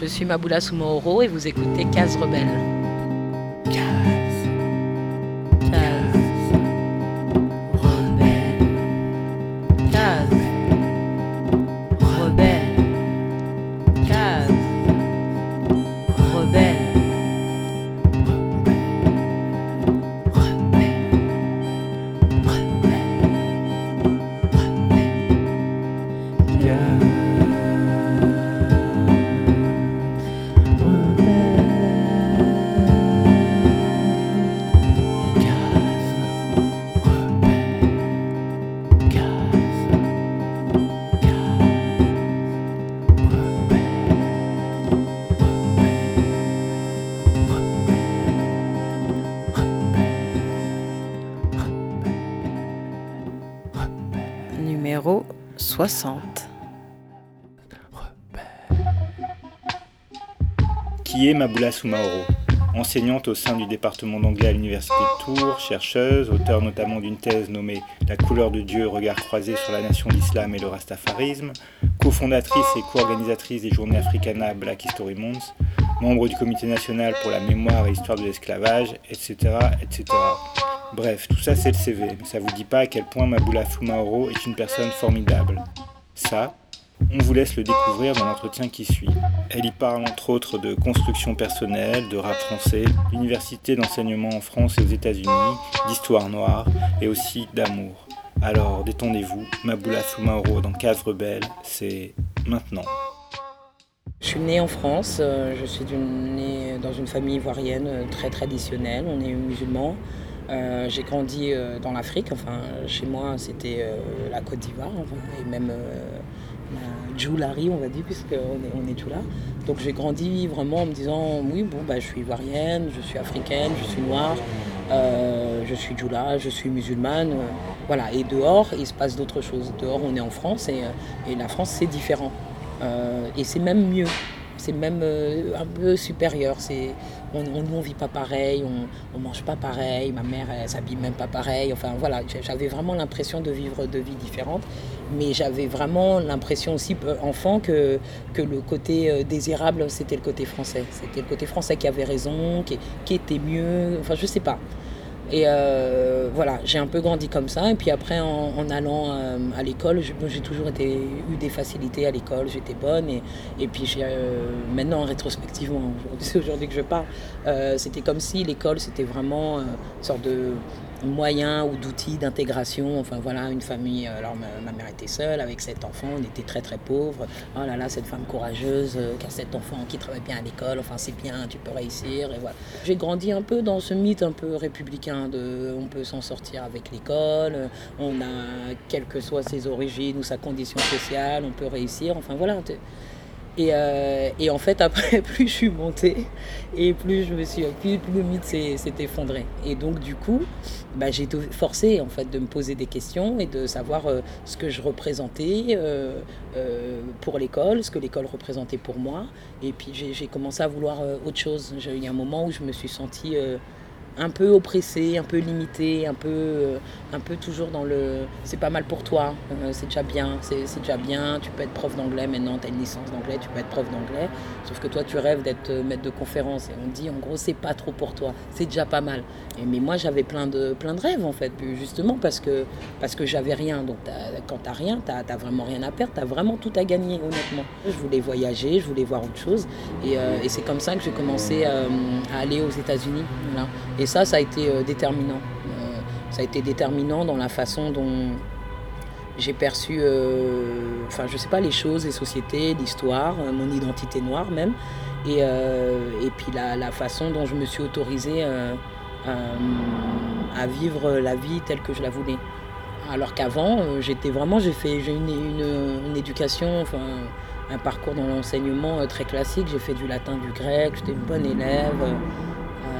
Je suis Maboula Soumaoro et vous écoutez Case Rebelle. 60. Qui est Maboula Soumaoro Enseignante au sein du département d'anglais à l'université de Tours, chercheuse, auteur notamment d'une thèse nommée La couleur de Dieu, regard croisé sur la nation d'islam et le rastafarisme, cofondatrice et co-organisatrice des journées Africana Black History Month, membre du comité national pour la mémoire et l'histoire de l'esclavage, etc., etc. Bref, tout ça c'est le CV, mais ça vous dit pas à quel point Maboula Soumaoro est une personne formidable. Ça, on vous laisse le découvrir dans l'entretien qui suit. Elle y parle entre autres de construction personnelle, de rap français, d'université d'enseignement en France et aux États-Unis, d'histoire noire et aussi d'amour. Alors détendez-vous, Maboula Soumaoro dans Case Rebelle, c'est maintenant. Je suis née en France, euh, je suis née dans une famille ivoirienne euh, très traditionnelle, on est musulmans. Euh, j'ai grandi dans l'Afrique, enfin chez moi c'était la Côte d'Ivoire, et même Djoulari, on va dire, puisqu'on est, on est là. Donc j'ai grandi vraiment en me disant oui, bon, bah, je suis ivoirienne, je suis africaine, je suis noire, euh, je suis Djoula, je suis musulmane. Euh, voilà, et dehors, il se passe d'autres choses. Dehors, on est en France et, euh, et la France, c'est différent. et c'est même mieux c'est même euh, un peu supérieur. On, on, vit pas pareil, on, on mange pas pareil, ma mère elle, s'habille même pas pareil. Enfin voilà, j'avais vraiment l'impression de vivre deux vies différentes, mais j'avais vraiment l'impression aussi enfant que, que le côté euh, désirable c'était le côté français. C'était le côté français qui avait raison, qui, qui était mieux. Enfin je sais pas. Et euh, voilà, j'ai un peu grandi comme ça. Et puis après, en, allant euh, à l'école, j'ai toujours été, eu des facilités à l'école, j'étais bonne. Et, et puis euh, maintenant, rétrospectivement, c'est aujourd'hui que je parle, c'était comme si l'école, c'était vraiment une sorte de moyens ou d'outils d'intégration. Enfin voilà, une famille. Euh, alors ma, mère était seule avec sept enfants, on était très très pauvres. Oh là là, cette femme courageuse euh, qui a sept enfants, qui travaille bien à l'école. Enfin c'est bien, tu peux réussir. Et voilà. J'ai grandi un peu dans ce mythe un peu républicain de on peut s'en sortir avec l'école. On a quelle que soit ses origines ou sa condition sociale, on peut réussir. Enfin voilà. Euh, et, en fait, après, plus je suis montée et plus je me suis, plus, le mythe s'est effondré. Et donc, du coup, bah, j'ai été forcée en fait de me poser des questions et de savoir euh, ce que je représentais euh, pour l'école, ce que l'école représentait pour moi. Et puis, j'ai commencé à vouloir autre chose. Il y a un moment où je me suis sentie un peu oppressé, un peu limité, un peu, euh, un peu toujours dans le c'est pas mal pour toi, euh, c'est déjà bien, c'est déjà bien, tu peux être prof d'anglais maintenant, tu as une licence d'anglais, tu peux être prof d'anglais, sauf que toi tu rêves d'être euh, maître de conférence et on dit en gros c'est pas trop pour toi, c'est déjà pas mal. Mais moi j'avais plein de, plein de rêves en fait, justement parce que, parce que j'avais rien, donc quand t'as rien, t'as as vraiment rien à perdre, t'as vraiment tout à gagner honnêtement. Je voulais voyager, je voulais voir autre chose et, c'est comme ça que j'ai commencé à aller aux États-Unis. Ça, ça a été euh, déterminant. Euh, ça a été déterminant dans la façon dont j'ai perçu, euh, enfin je sais pas, les choses, les sociétés, l'histoire, mon identité noire même, et, et puis la, façon dont je me suis autorisée à vivre la vie telle que je la voulais. Alors qu'avant, j'étais vraiment, j'ai fait, une, une, une, éducation, enfin un parcours dans l'enseignement très classique. J'ai fait du latin, du grec, j'étais une bonne élève.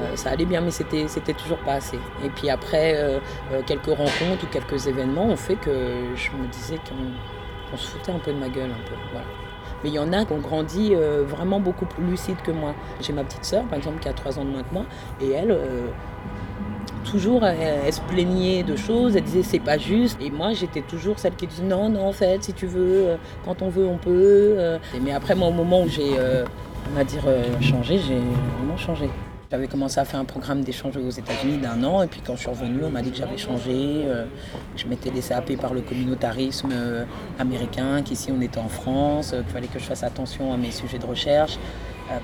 Euh, ça allait bien, mais c'était, toujours pas assez. Et puis après, euh, euh, quelques rencontres ou quelques événements ont fait que je me disais qu'on, se foutait un peu de ma gueule. Mais il y en a qui ont grandi vraiment beaucoup plus lucides que moi. J'ai ma petite sœur, par exemple, qui a 3 ans de moins que moi, et elle, toujours, elle, se plaignait de choses, elle disait c'est pas juste. Et moi, j'étais toujours celle qui disait non, non, en fait, si tu veux, quand on veut, on peut. Mais après, moi, au moment où j'ai On va dire changer, j'ai vraiment changé. J'avais commencé à faire un programme d'échange aux États-Unis d'un an, et puis quand je suis revenue, on m'a dit que j'avais changé. Euh, je m'étais laissé happer par le communautarisme euh, américain, qu'ici on était en France, euh, qu'il fallait que je fasse attention à mes sujets de recherche,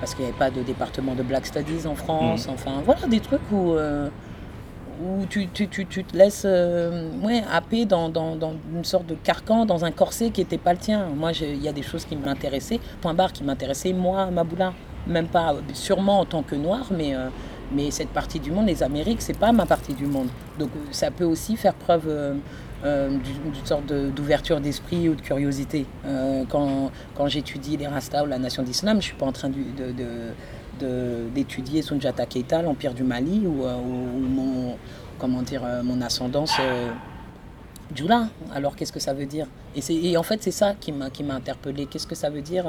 parce qu'il n'y avait pas de département de Black Studies en France. Mmh. Enfin, voilà des trucs où, où tu, tu, tu, te laisses ouais, happer dans, dans, dans, une sorte de carcan, dans un corset qui n'était pas le tien. Moi, il y a des choses qui m'intéressaient, point barre qui m'intéressaient, moi, Maboula même pas sûrement en tant que noir, mais, euh, mais cette partie du monde, les Amériques, c'est pas ma partie du monde. Donc euh, ça peut aussi faire preuve euh, d'une sorte d'ouverture d'esprit ou de curiosité. quand quand j'étudie les Rasta ou la nation d'islam, je suis pas en train d'étudier de, de, Sunjata Keita, l'empire du Mali, ou, mon, comment dire, mon ascendance. Djoula. Alors qu'est-ce que ça veut dire? Et, et, en fait c'est ça qui m'a interpellé. Qu'est-ce que ça veut dire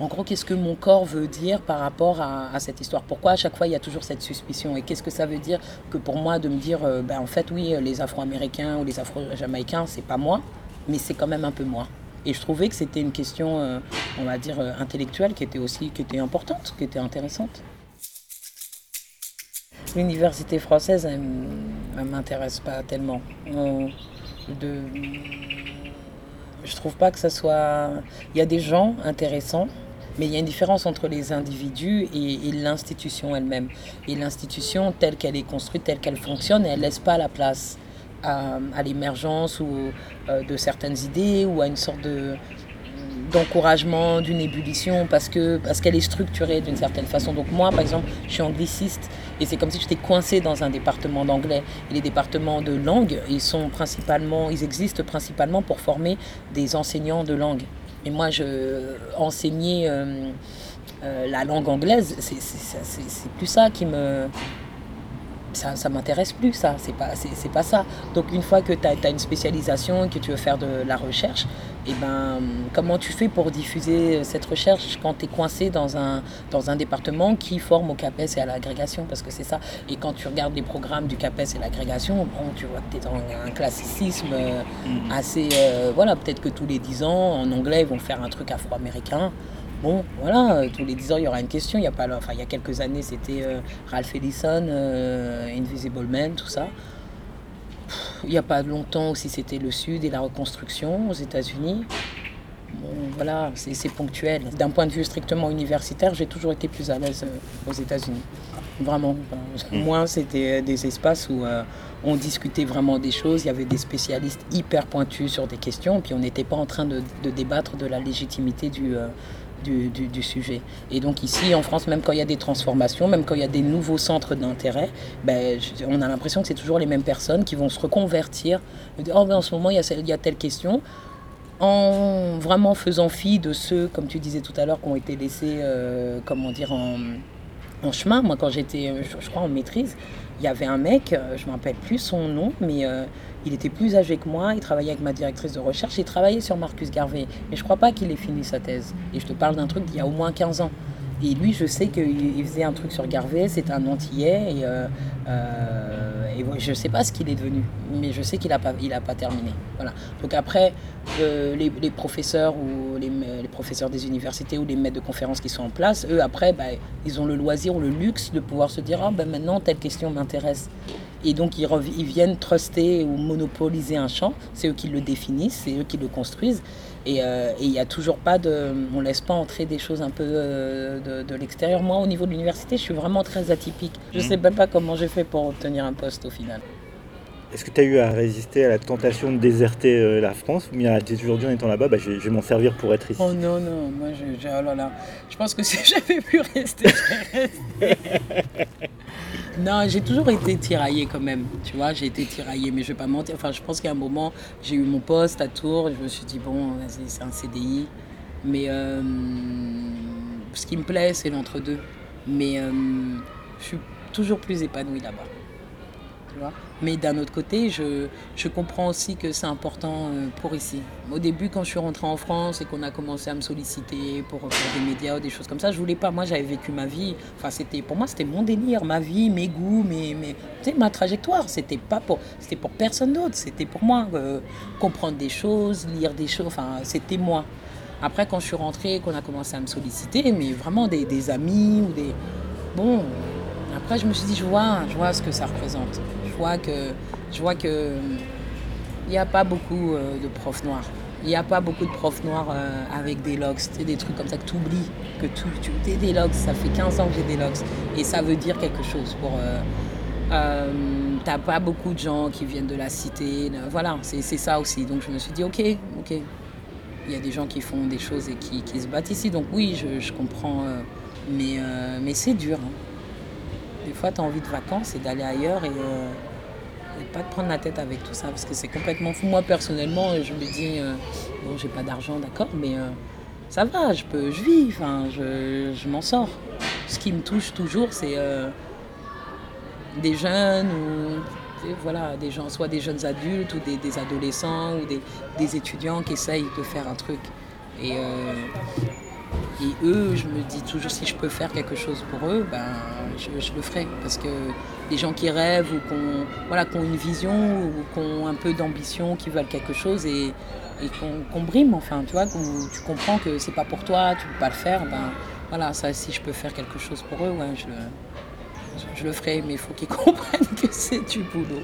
en gros, qu'est-ce que mon corps veut dire par rapport à, cette histoire? Pourquoi à chaque fois il y a toujours cette suspicion? Et qu'est-ce que ça veut dire que pour moi de me dire, euh, ben, en fait, oui, les Afro-Américains ou les Afro-Jamaïcains, c'est pas moi, mais c'est quand même un peu moi? Et je trouvais que c'était une question, euh, on va dire, euh, intellectuelle qui était aussi qui était importante, qui était intéressante. L'université française, elle, ne m'intéresse pas tellement. de, je trouve pas que ça soit. Il y a des gens intéressants, mais il y a une différence entre les individus et, l'institution elle-même. Et l'institution, telle qu'elle est construite, telle qu'elle fonctionne, elle ne laisse pas la place à, l'émergence ou euh, de certaines idées ou à une sorte de d'encouragement, d'une ébullition, parce que parce qu'elle est structurée d'une certaine façon. Donc moi, par exemple, je suis angliciste et c'est comme si j'étais coincé dans un département d'anglais. Et les départements de langue, ils sont principalement, ils existent principalement pour former des enseignants de langue. Et moi, je enseignais euh, euh, la langue anglaise, c'est plus ça qui me ça, ça m'intéresse plus, ça, c'est pas, c'est, pas ça. Donc une fois que tu as, une spécialisation et que tu veux faire de la recherche, et eh ben, comment tu fais pour diffuser cette recherche quand tu es coincé dans un, dans un département qui forme au CAPES et à l'agrégation? Parce que c'est ça. Et quand tu regardes les programmes du CAPES et l'agrégation, bon, tu vois que tu es dans un classicisme euh, mm. assez... Euh, voilà, peut-être que tous les 10 ans, en anglais, ils vont faire un truc afro-américain. Bon, voilà, euh, tous les 10 ans, il y aura une question. Il y a, pas, enfin, il y a quelques années, c'était euh, Ralph Ellison, euh, Invisible Man, tout ça. il n'y a pas longtemps aussi, c'était le Sud et la reconstruction aux États-Unis. Bon, voilà, c'est ponctuel. D'un point de vue strictement universitaire, j'ai toujours été plus à l'aise aux États-Unis. Vraiment. Mmh. Moi, c'était des espaces où on discutait vraiment des choses. Il y avait des spécialistes hyper pointus sur des questions. Puis on n'était pas en train de, de, débattre de la légitimité du, du, sujet. Et donc ici, en France, même quand il y a des transformations, même quand il y a des nouveaux centres d'intérêt, ben, on a l'impression que c'est toujours les mêmes personnes qui vont se reconvertir. Oh, ben, en ce moment, il y, a, y a telle question en vraiment faisant fi de ceux, comme tu disais tout à l'heure, qui ont été laissés, euh, comment dire, en, en, chemin. Moi, quand j'étais, je, crois, en maîtrise, il y avait un mec, euh, je ne me rappelle plus son nom, mais euh, il était plus âgé que moi, il travaillait avec ma directrice de recherche, il travaillait sur Marcus Garvey. Mais je crois pas qu'il ait fini sa thèse. Et je te parle d'un truc d'il y a au moins 15 ans. Et lui, je sais qu'il faisait un truc sur Garvey, c'est un Antillais, et, euh, euh, je sais pas ce qu'il est devenu, mais je sais qu'il n'a pas, il a pas terminé. Voilà. Donc après, euh, les, professeurs ou les, professeurs des universités ou les maîtres de conférences qui sont en place, eux, après, bah, ils ont le loisir ou le luxe de pouvoir se dire, ah ben maintenant, telle question m'intéresse. Et donc, ils, ils viennent truster ou monopoliser un champ, c'est eux qui le définissent, c'est eux qui le construisent. Euh, et il n'y a toujours pas de. On laisse pas entrer des choses un peu euh, de, l'extérieur. Moi, au niveau de l'université, je suis vraiment très atypique. Je ne mmh. sais même pas comment j'ai fait pour obtenir un poste au final. Est-ce que tu as eu à résister à la tentation de déserter euh, la France ou bien tu toujours dit en étant là-bas, bah, je, vais m'en servir pour être ici? Oh non, non, moi je, oh là je pense que si j'avais pu rester, non, j'ai toujours été tiraillée quand même, tu vois, j'ai été tiraillée, mais je vais pas mentir. Enfin, je pense qu'à un moment, j'ai eu mon poste à Tours, je me suis dit, bon, c'est un CDI. Mais euh, ce qui me plaît, c'est l'entre-deux. Mais euh, je suis toujours plus épanouie là-bas. Mais d'un autre côté, je, je, comprends aussi que c'est important euh, pour ici. Au début, quand je suis rentrée en France et qu'on a commencé à me solliciter pour faire des médias ou des choses comme ça, je voulais pas. Moi, j'avais vécu ma vie. Enfin, c'était pour moi, c'était mon délire, ma vie, mes goûts, mes, mes ma trajectoire. C'était pas pour, c'était pour personne d'autre. C'était pour moi euh, comprendre des choses, lire des choses. Enfin, c'était moi. Après, quand je suis rentrée, qu'on a commencé à me solliciter, mais vraiment des, des amis ou des. Bon, après, je me suis dit, je vois, je vois ce que ça représente. Que. Je vois que. Il n'y a pas beaucoup euh, de profs noirs. Il n'y a pas beaucoup de profs noirs euh, avec des locks, des trucs comme ça que tu oublies, que tu, tu des locks, ça fait 15 ans que j'ai des locks. Et ça veut dire quelque chose pour... Euh, euh, T'as pas beaucoup de gens qui viennent de la cité, voilà, c'est ça aussi. Donc je me suis dit, ok, ok, il y a des gens qui font des choses et qui, qui se battent ici. Donc oui, je, je comprends, euh, mais, euh, mais c'est dur. Hein. Des fois, tu as envie de vacances et d'aller ailleurs et, euh, pas de prendre la tête avec tout ça parce que c'est complètement fou. Moi, personnellement, je me dis, bon, j'ai pas d'argent, d'accord, mais ça va, je, peux, je vis, enfin, je, je m'en sors. Ce qui me touche toujours, c'est des jeunes ou voilà, des gens, soit des jeunes adultes ou des, des adolescents ou des, des, étudiants qui essayent de faire un truc. Et, euh, et eux, je me dis toujours si je peux faire quelque chose pour eux, ben, je, le ferai. Parce que des gens qui rêvent ou qui ont, voilà, qui ont une vision ou qui ont un peu d'ambition, qui veulent quelque chose et, et qu'on qu brime, enfin, tu vois, tu comprends que c'est pas pour toi, tu peux pas le faire, ben voilà, ça, si je peux faire quelque chose pour eux, ouais, je je le ferai, mais il faut qu'ils comprennent que c'est du boulot.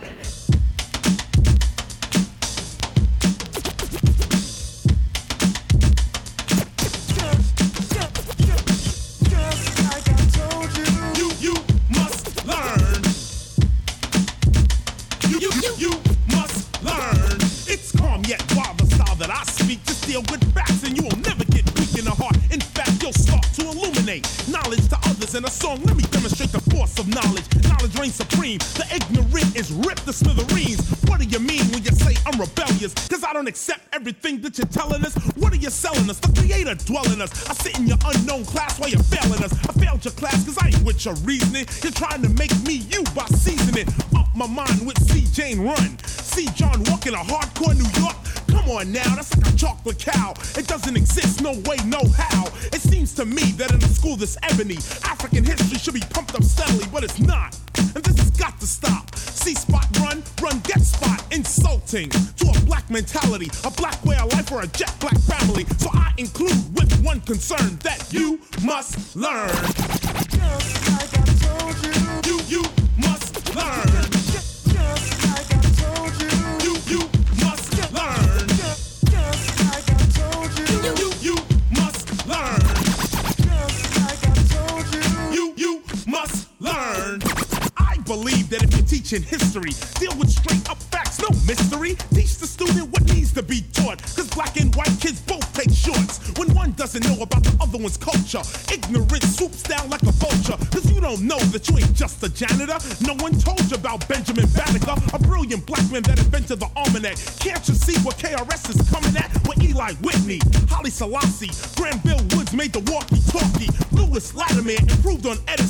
You're telling us. What are you selling us? The creator dwelling us. I sit in your unknown class while you're failing us. I failed your class cause I ain't with your reasoning. You're trying to make me you by seasoning. Up my mind with C. Jane Run. See John walking a hardcore New York. Come on now, that's like a chocolate cow. It doesn't exist, no way, no how. It seems to me that in a school this ebony, African history should be pumped up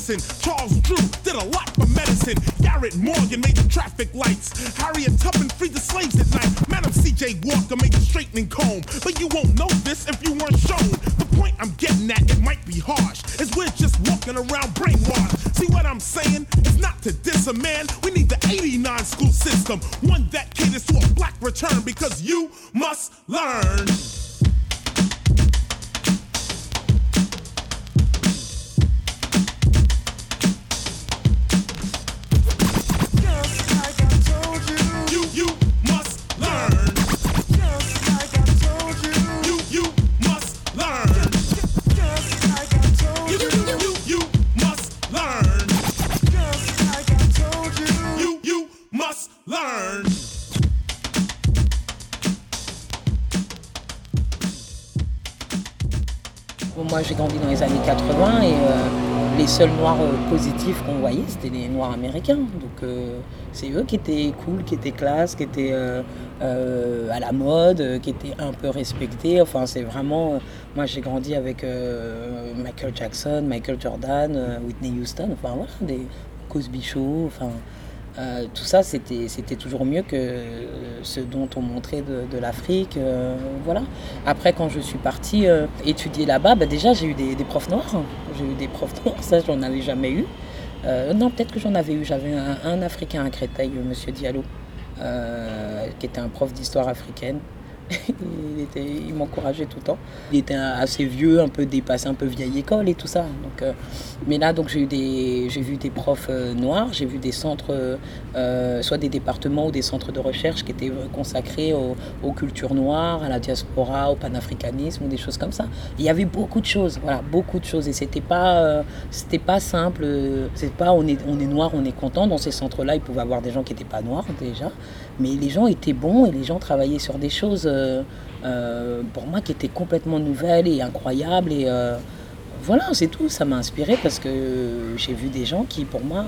Edison. Charles Drew did a lot for medicine. Garrett Morgan made the traffic lights. Harriet Tubman freed the slaves at night. Madam C.J. Walker made the straightening comb. But you won't know this if you weren't shown. The point I'm getting at, it might be harsh, is we're just walking around brainwashed. See what I'm saying? It's not to diss a man. We need the 89 school system, one that caters to a black return because you must learn. Seuls noirs euh, positifs qu'on voyait c'était les noirs américains. Donc euh, c'est eux qui étaient cool, qui étaient classe, qui étaient euh, à la mode, qui étaient un peu respectés. Enfin c'est vraiment... moi j'ai grandi avec Michael Jackson, Michael Jordan, Whitney Houston, enfin voilà, des Cosby Show, enfin... Euh, tout ça, c'était toujours mieux que ce dont on montrait de, l'Afrique. Euh, voilà. Après, quand je suis partie euh, étudier là-bas, bah, déjà, j'ai eu des, profs noirs. J'ai eu des profs noirs, ça, je n'en avais jamais eu. Euh, non, peut-être que j'en avais eu. J'avais un, un, Africain à Créteil, Monsieur Diallo, qui était un prof d'histoire africaine. Il m'encourageait tout le temps. Il était assez vieux, un peu dépassé, un peu vieille école et tout ça. Donc, euh, mais là, donc j'ai eu des, j'ai vu des profs euh, noirs, j'ai vu des centres, euh, soit des départements ou des centres de recherche qui étaient consacrés aux, cultures noires, à la diaspora, au panafricanisme ou des choses comme ça. Il y avait beaucoup de choses, voilà, beaucoup de choses et c'était pas, c'était pas simple. C'est pas on est, on est noir, on est content. Dans ces centres-là, il pouvait avoir des gens qui n'étaient pas noirs déjà, mais les gens étaient bons et les gens travaillaient sur des choses euh, euh, pour moi qui étaient complètement nouvelles et incroyables. Et euh, voilà, c'est tout. Ça m'a inspiré parce que j'ai vu des gens qui, pour moi,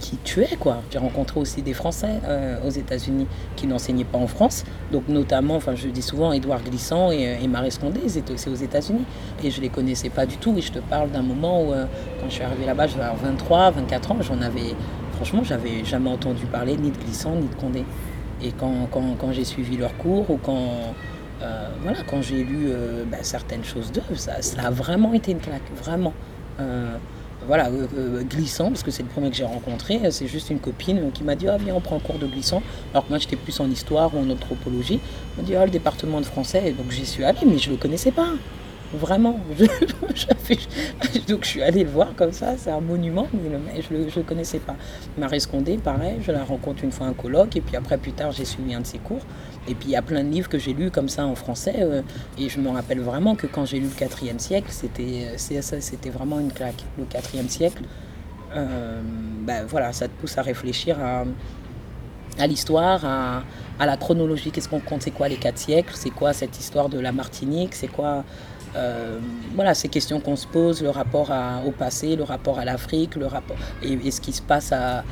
qui tuaient quoi. J'ai rencontré aussi des Français aux États-Unis qui n'enseignaient pas en France. Donc notamment, enfin je dis souvent Édouard Glissant et, et Marie Scondé, ils étaient aussi aux États-Unis. Et je les connaissais pas du tout. Et je te parle d'un moment où quand je suis arrivée là-bas, j'avais 23, 24 ans, j'en avais franchement, j'avais jamais entendu parler ni de Glissant ni de Condé. Et quand, quand, j'ai suivi leurs cours ou quand, euh, voilà, quand j'ai lu euh, bah, certaines choses d'eux, ça, ça, a vraiment été une claque, vraiment. Euh, voilà, glissant, parce que c'est le premier que j'ai rencontré, c'est juste une copine qui m'a dit Ah, viens, on prend un cours de glissant. Alors que moi, j'étais plus en histoire ou en anthropologie. Elle m'a dit Ah, le département de français. donc, j'y suis allée, mais je ne le connaissais pas. Vraiment. donc je suis allée le voir comme ça, c'est un monument, mais je ne le, connaissais pas. Marie Scondé, pareil, je la rencontre une fois un colloque, et puis après, plus tard, j'ai suivi un de ses cours. Et puis il y a plein de livres que j'ai lus comme ça en français, euh, et je me rappelle vraiment que quand j'ai lu le 4 siècle, c'était, c'était vraiment une claque. Le 4 siècle, euh, ben voilà, ça te pousse à réfléchir à, à l'histoire, à, à, la chronologie. Qu'est-ce qu'on compte? C'est quoi les quatre siècles? C'est quoi cette histoire de la Martinique? C'est quoi euh, voilà, ces questions qu'on se pose, le rapport au passé, le rapport à l'Afrique, le rapport et, ce qui se passe à,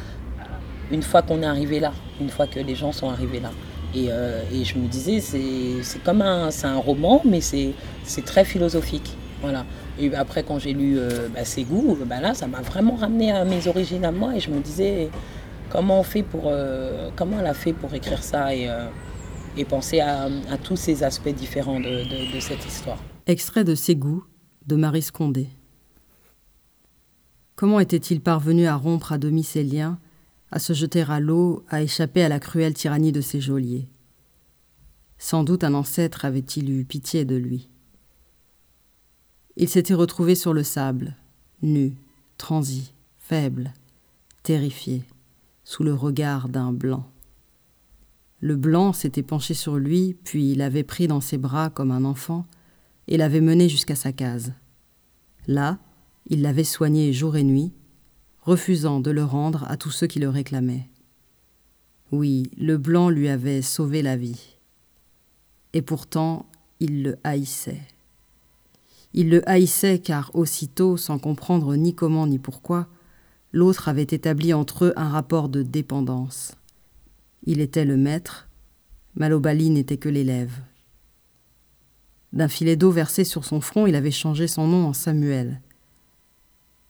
une fois qu'on est arrivé là, une fois que les gens sont arrivés là. Et, euh, je me disais, c'est comme un, un roman, mais c'est très philosophique. Voilà. Et après, quand j'ai lu euh, bah, Ségou, bah là, ça m'a vraiment ramené à mes origines à moi. Et je me disais, comment on fait pour, euh, comment elle a fait pour écrire ça et, et penser à, tous ces aspects différents de cette histoire. Extrait de Ségou de Marie Scondé. Comment était-il parvenu à rompre à demi ses liens, à se jeter à l'eau, à échapper à la cruelle tyrannie de ses geôliers? Sans doute un ancêtre avait-il eu pitié de lui. Il s'était retrouvé sur le sable, nu, transi, faible, terrifié, sous le regard d'un blanc. Le blanc s'était penché sur lui, puis l'avait pris dans ses bras comme un enfant, et l'avait mené jusqu'à sa case. Là, il l'avait soigné jour et nuit, refusant de le rendre à tous ceux qui le réclamaient. Oui, le blanc lui avait sauvé la vie. Et pourtant, il le haïssait. Il le haïssait car aussitôt, sans comprendre ni comment ni pourquoi, l'autre avait établi entre eux un rapport de dépendance. Il était le maître, Malobali n'était que l'élève. D'un filet d'eau versé sur son front, il avait changé son nom en Samuel.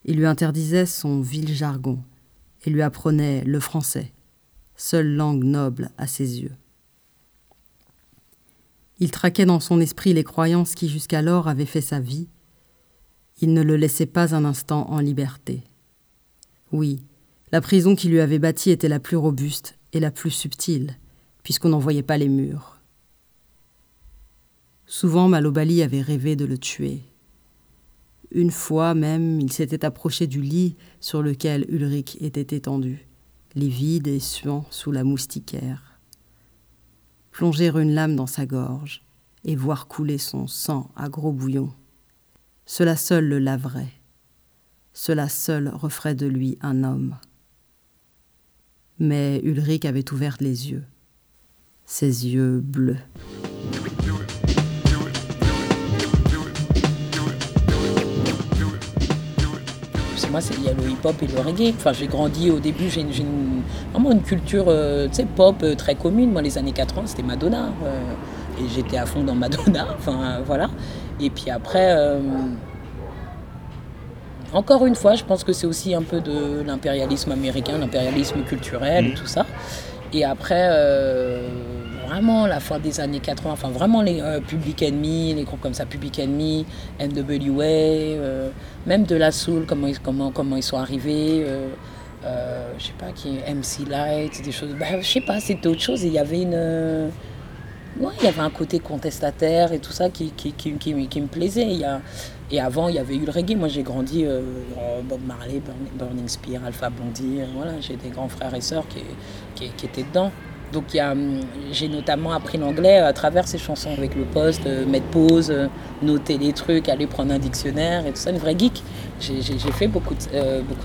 Il lui interdisait son vil jargon et lui apprenait le français, seule langue noble à ses yeux. Il traquait dans son esprit les croyances qui jusqu'alors avaient fait sa vie. Il ne le laissait pas un instant en liberté. Oui, la prison qui lui avait bâtie était la plus robuste et la plus subtile, puisqu'on n'en voyait pas les murs. Souvent Malobali avait rêvé de le tuer. Une fois même, il s'était approché du lit sur lequel Ulrich était étendu, livide et suant sous la moustiquaire. Plonger une lame dans sa gorge et voir couler son sang à gros bouillon. Cela seul le laverait. Cela seul referait de lui un homme. Mais Ulrich avait ouvert les yeux, ses yeux bleus. Moi, il y a le hip-hop et le reggae. Enfin, j'ai grandi au début, j'ai vraiment une culture euh, pop euh, très commune. Moi, les années 80, c'était Madonna. Euh, et j'étais à fond dans Madonna. Enfin, voilà. Et puis après, encore une fois, je pense que c'est aussi un peu de l'impérialisme américain, l'impérialisme culturel et mmh. tout ça. Et après vraiment la fin des années 80, enfin vraiment les euh, Public Enemy, les groupes comme ça, Public Enemy, NWA, euh, même de la soul, comment ils, comment, comment ils sont arrivés, euh, je sais pas, qui MC Light, des choses, bah, je sais pas, c'était autre chose, il y avait une... Il y avait un côté contestataire et tout ça qui, qui, qui, qui, me plaisait. Et avant, il y avait eu le reggae. Moi, j'ai grandi Bob Marley, Burning Spear, Alpha Blondie. Voilà, j'ai des grands frères et sœurs qui, qui étaient dedans. Donc j'ai notamment appris l'anglais à travers ces chansons avec le poste, euh, mettre pause, euh, noter les trucs, aller prendre un dictionnaire et tout ça, une vraie geek. J'ai fait beaucoup de,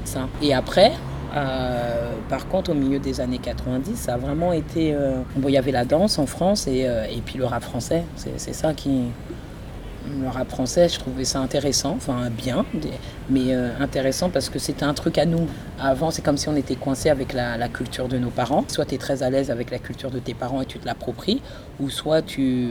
ça. Et après, euh, par contre, au milieu des années 90, ça a vraiment été. Euh, bon, il y avait la danse en France et, euh, et puis le rap français. C'est ça qui. Le rap français, je trouvais ça intéressant, enfin bien, mais intéressant parce que c'était un truc à nous. Avant, c'est comme si on était coincé avec la, la, culture de nos parents. Soit tu es très à l'aise avec la culture de tes parents et tu te l'appropries, ou soit tu,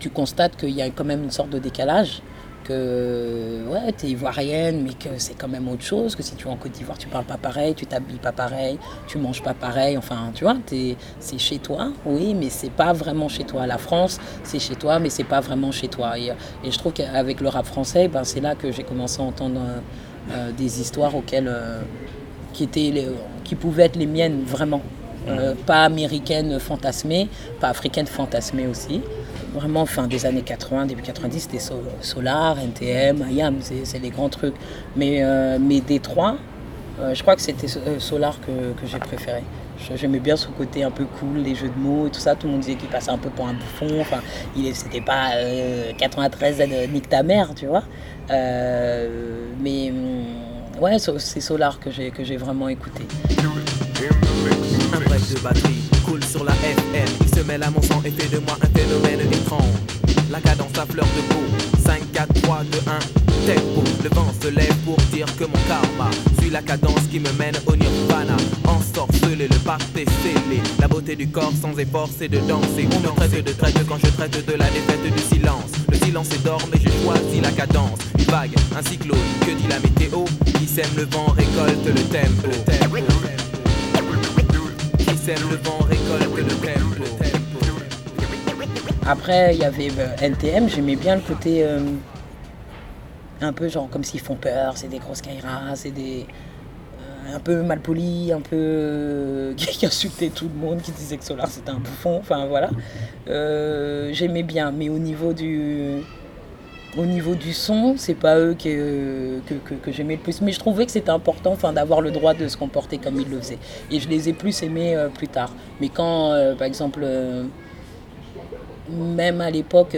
tu constates qu'il y a quand même une sorte de décalage que ouais, tu es ivoirienne, mais que c'est quand même autre chose, que si tu es en Côte d'Ivoire, tu parles pas pareil, tu t'habilles pas pareil, tu manges pas pareil, enfin, tu vois, c'est chez toi, oui, mais c'est pas vraiment chez toi. La France, c'est chez toi, mais c'est pas vraiment chez toi. Et, et je trouve qu'avec le rap français, ben, c'est là que j'ai commencé à entendre euh, des histoires auxquelles, euh, qui, étaient qui pouvaient être les miennes, vraiment. Euh, pas américaines fantasmées, pas africaines fantasmées aussi vraiment fin des années 80, début 90, c'était Solar, NTM, IAM, c'est les grands trucs. Mais, euh, mais des trois, euh, je crois que c'était euh, Solar que, que j'ai préféré. J'aimais bien ce côté un peu cool, les jeux de mots et tout ça. Tout le monde disait qu'il passait un peu pour un bouffon. Enfin, c'était pas 93 nique ta mère, tu vois. mais mm, ouais, c'est Solar que j'ai vraiment écouté. Un de batterie coule sur la FM. Il se mêle à mon sang et fait de moi un phénomène étrange. La cadence à fleur de peau. 5, 4, 3, 2, 1. Tempo. Le vent se lève pour dire que mon karma suit la cadence qui me mène au nirvana. Ensorcelé, le est scellé. La beauté du corps sans effort, c'est de danser. On me traite de traite quand je traite de la défaite du silence. Le silence est d'or, mais j'ai choisi la cadence. Une vague, un cyclone, que dit la météo? Qui sème le vent récolte le tempo. Le tempo Après, il y avait euh, NTM, j'aimais bien le côté euh, un peu genre comme s'ils font peur, c'est des grosses kairas, c'est des. Euh, un peu mal poli, un peu. qui insultait tout le monde, qui disait que Solar c'était un bouffon, enfin voilà. j'aimais bien, mais au niveau du au niveau du son, c'est pas eux que, que, j'aimais le plus. Mais je trouvais que c'était important enfin, d'avoir le droit de se comporter comme ils le faisaient. Et je les ai plus aimés euh, plus tard. Mais quand, euh, par exemple, euh, même à l'époque,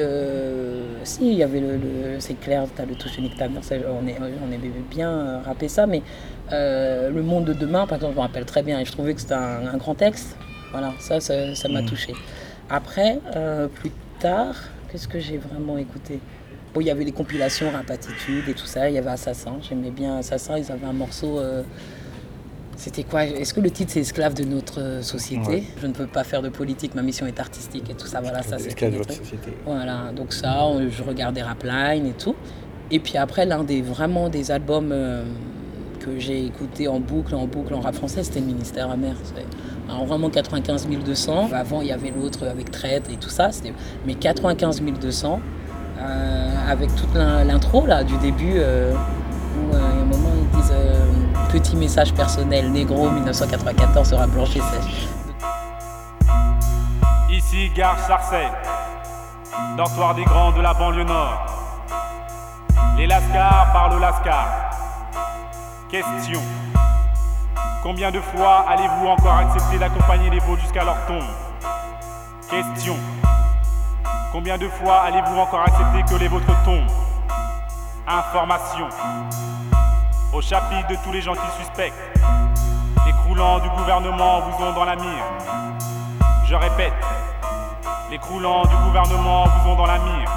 si, il y avait le. c'est clair, tu as le touche unique, on, est, on aimait bien rapper ça. Mais Le monde de demain, par exemple, je me rappelle très bien. Et je trouvais que c'était un, grand texte. Voilà, ça, ça m'a mmh. touché. Après, plus tard, qu'est-ce que j'ai vraiment écouté? Il y avait des compilations Rap Attitude et tout ça. Il y avait Assassin. J'aimais bien Assassin. Ils avaient un morceau. Euh, c'était quoi Est-ce que le titre c'est Esclave de notre euh, société Je ne peux pas faire de politique, ma mission est artistique et tout ça. Voilà, ça c'est. Esclave de votre société. Voilà, donc ça, je regardais Rapline et tout. Et puis après, l'un des vraiment des albums euh, que j'ai écouté en boucle, en boucle en rap français, c'était le Ministère amer. Alors vraiment 95 200. Avant, il y avait l'autre avec Traite et tout ça. Mais 95 200. Euh, avec toute l'intro là du début euh, où euh, a un moment ils disent petit message personnel négro 1994 sera blanchi sèche. Ici gare Sarcelles, dortoir des grands de la banlieue nord. Les Lascars parlent Lascar. Question. Combien de fois allez-vous encore accepter d'accompagner les veaux jusqu'à leur tombe? Question. Combien de fois allez-vous encore accepter que les vôtres tombent? Information. Au chapitre de tous les gens qui suspectent, les croulants du gouvernement vous ont dans la mire. Je répète, les croulants du gouvernement vous ont dans la mire.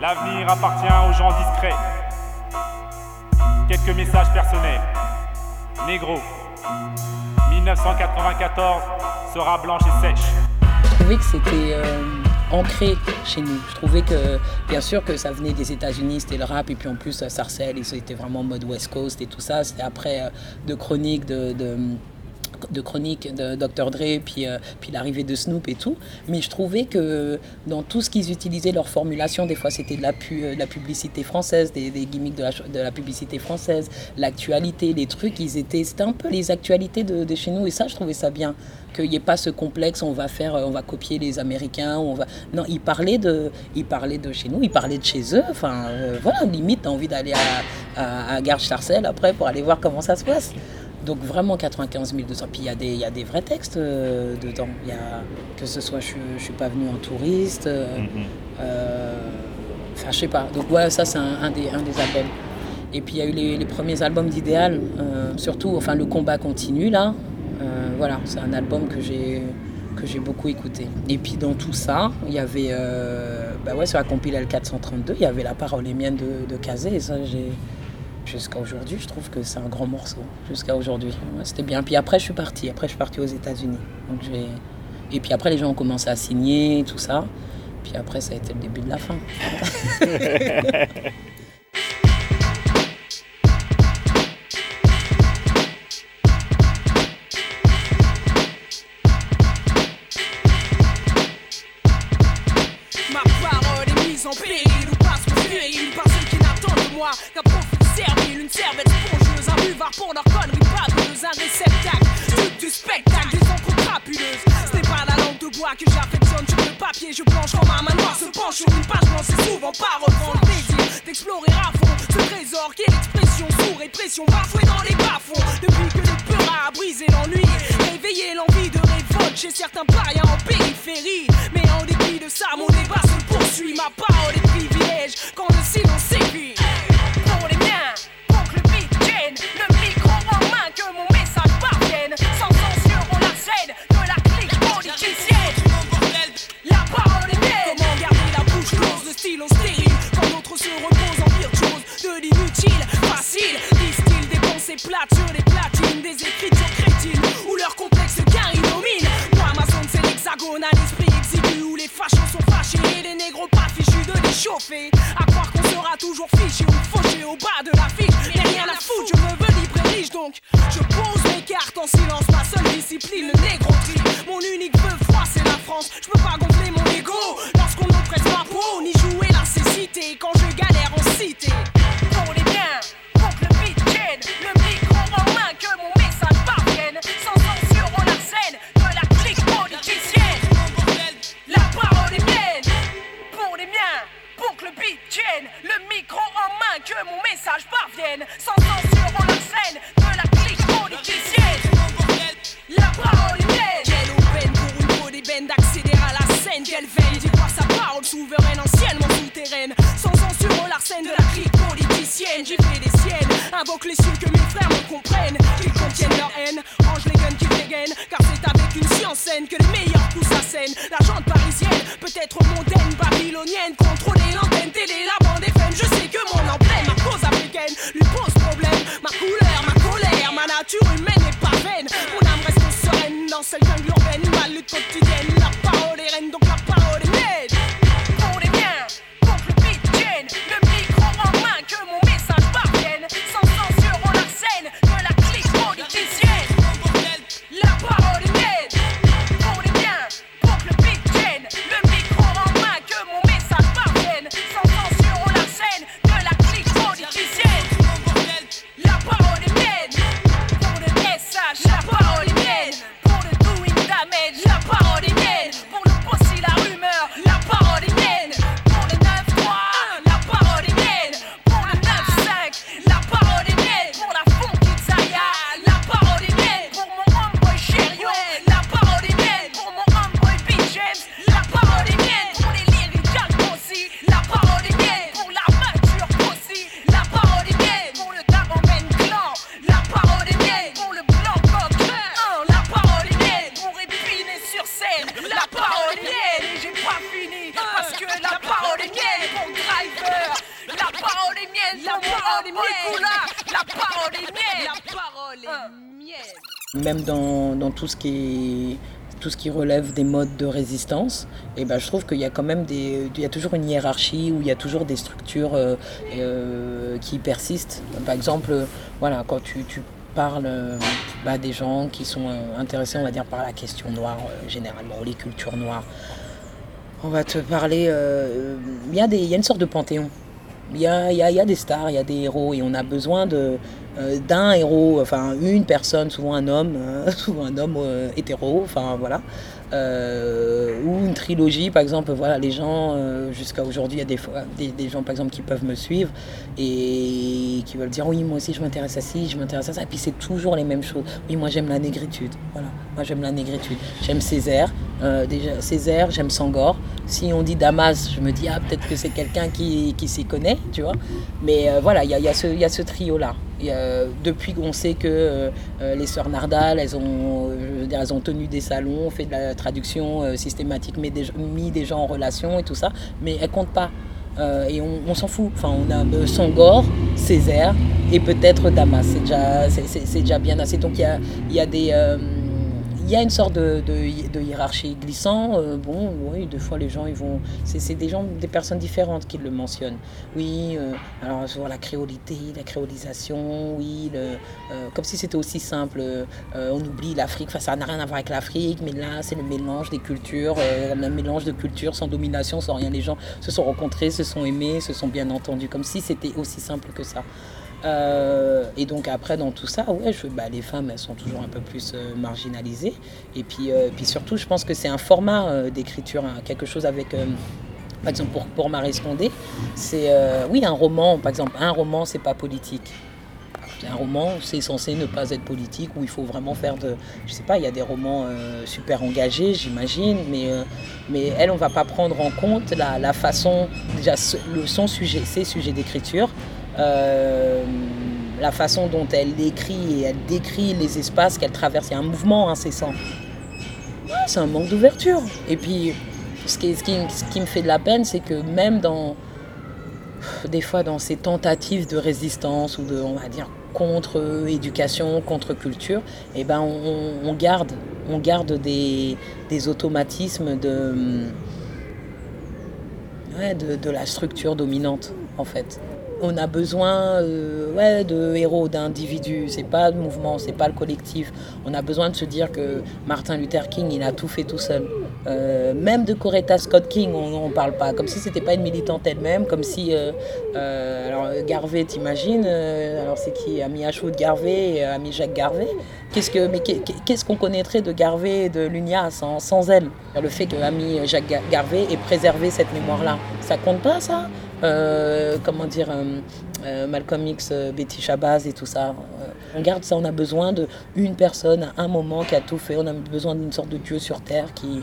L'avenir appartient aux gens discrets. Quelques messages personnels. Négro, 1994 sera blanche et sèche. Je trouvais que c'était euh, ancré chez nous. Je trouvais que, bien sûr, que ça venait des États-Unis, c'était le rap, et puis en plus, Sarcelles, ils étaient vraiment en mode West Coast et tout ça. C'était après euh, de chroniques de chroniques de Dr. Dre, puis, euh, puis l'arrivée de Snoop et tout. Mais je trouvais que dans tout ce qu'ils utilisaient, leur formulation, des fois c'était de la, pu, la publicité française, des, gimmicks de la, de publicité française, l'actualité, les trucs, ils étaient, c'était un peu les actualités de, de chez nous. Et ça, je trouvais ça bien qu'il n'y ait pas ce complexe, on va faire, on va copier les Américains, on va. Non, ils parlaient de, ils parlaient de chez nous, ils parlaient de chez eux. Enfin, euh, voilà, limite, t'as envie d'aller à, à, à Gare Starcel après pour aller voir comment ça se passe. Donc vraiment 95 200. Puis il y, a des- il y a des vrais textes euh, dedans. Il y a, que ce soit je ne suis pas venu en touriste. euh, Mhm. euh, Enfin, je sais pas. Donc ouais, ça c'est un, un des, un des albums. Et puis il y a eu les, les premiers albums d'Idéal, euh, surtout, enfin le combat continue là. Euh, voilà, c'est un album que j'ai que j'ai beaucoup écouté. Et puis dans tout ça, il y avait, euh, bah ouais, sur la compile L432, il y avait la parole est mienne de, de Kazé. Et ça, j'ai jusqu'à aujourd'hui, je trouve que c'est un grand morceau. Jusqu'à aujourd'hui, c'était bien. Puis après, je suis partie. Après, je suis partie aux États-Unis. Donc et puis après, les gens ont commencé à signer, tout ça. Puis après, ça a été le début de la fin. pour leur connerie babeuse, un réceptacle, truc du spectacle, des encres crapuleuses. Ce n'est pas la langue de bois que j'affectionne sur le papier, je planche comme un manoir se penche sur une page c'est souvent pas reprendre le désir d'explorer à fond ce trésor qui est l'expression sous répression, bafouée dans les bas-fonds. Depuis que le peur a brisé l'ennui, réveillé l'envie de révolte chez certains parias en périphérie. Mais en dépit de ça, mon débat se poursuit. Ma parole est privilège quand le silence sévit. Les miens, le tout ce qui relève des modes de résistance, et ben je trouve qu'il y a quand même des, il y a toujours une hiérarchie où il y a toujours des structures euh, euh, qui persistent. Par exemple, euh, voilà, quand tu, tu parle bah, des gens qui sont intéressés, on va dire, par la question noire, généralement, les cultures noires. On va te parler. Il y, a une sorte de panthéon. Il y a, y a, des stars, il y a des héros, et on a besoin de, d'un héros, enfin une personne, souvent un homme, souvent un homme hétéro, enfin voilà, euh, ou une trilogie, par exemple, voilà, les gens, euh, jusqu'à aujourd'hui, il y a des, des, gens, par exemple, qui peuvent me suivre et qui veulent dire, oui, moi aussi, je m'intéresse à ci, je m'intéresse à ça, et puis c'est toujours les mêmes choses. Oui, moi, j'aime la négritude, voilà, moi, j'aime la négritude. J'aime Césaire, euh, déjà, Césaire, j'aime Sangor. Si on dit Damas, je me dis, ah, peut-être que c'est quelqu'un qui, qui s'y connaît, tu vois. Mais voilà, il y a, ce, depuis qu'on sait que les sœurs Nardal, elles ont, elles ont tenu des salons, fait de la traduction euh, systématique, mais des, mis des gens en relation et tout ça, mais elle compte pas. Euh, et on, s'en fout. Enfin, on a euh, Sangor, Césaire et peut-être Damas. C'est déjà, c'est, déjà bien assez. Donc il y a, y a des il y a une sorte de, de, hiérarchie glissant. Euh, bon, oui, deux fois les gens, ils vont. C'est des gens, des personnes différentes qui le mentionnent. Oui, euh, alors la créolité, la créolisation, oui, euh, comme si c'était aussi simple. on oublie l'Afrique, enfin, ça n'a rien à voir avec l'Afrique, mais là, c'est le mélange des cultures, le mélange de cultures sans domination, sans rien. Les gens se sont rencontrés, se sont aimés, se sont bien entendus, comme si c'était aussi simple que ça. Euh, et donc après dans tout ça, ouais, bah, les femmes elles sont toujours un peu plus euh, marginalisées. Et puis, euh, puis surtout, je pense que c'est un format d'écriture, hein, quelque chose avec, par exemple pour, pour c'est oui un roman, par exemple, un roman c'est pas politique. Un roman, c'est censé ne pas être politique, où il faut vraiment faire de... Je sais pas, il y a des romans super engagés, j'imagine, mais, mais elle, on va pas prendre en compte la, façon, déjà, le, son sujet, ses sujets d'écriture, la façon dont elle écrit et elle décrit les espaces qu'elle traverse. Il y a un mouvement incessant. c'est un manque d'ouverture. Et puis, ce qui, me fait de la peine, c'est que même dans, des fois, dans ces tentatives de résistance ou de, on va dire, contre-éducation, contre-culture, eh ben, on, garde, on garde des, des automatismes de, de, de la structure dominante, en fait on a besoin euh, de héros, d'individus. C'est pas le mouvement, c'est pas le collectif. On a besoin de se dire que Martin Luther King, il a tout fait tout seul. Euh, même de Coretta Scott King, on n'en parle pas. Comme si c'était pas une militante elle-même, comme si. Euh, alors, Garvey, t'imagines Alors, c'est qui? Ami Ashwood Garvey Ami Jacques Garvey Qu'est-ce que, mais qu'est-ce qu'on connaîtrait de Garvey et de Lunia sans, sans elle? Le fait que Ami Jacques Garvey ait préservé cette mémoire-là, ça compte pas, ça? Euh, comment dire, euh, euh, Malcolm X, Betty Shabazz et tout ça. on garde ça, on a besoin d'une personne à un moment qui a tout fait, on a besoin d'une sorte de Dieu sur terre qui,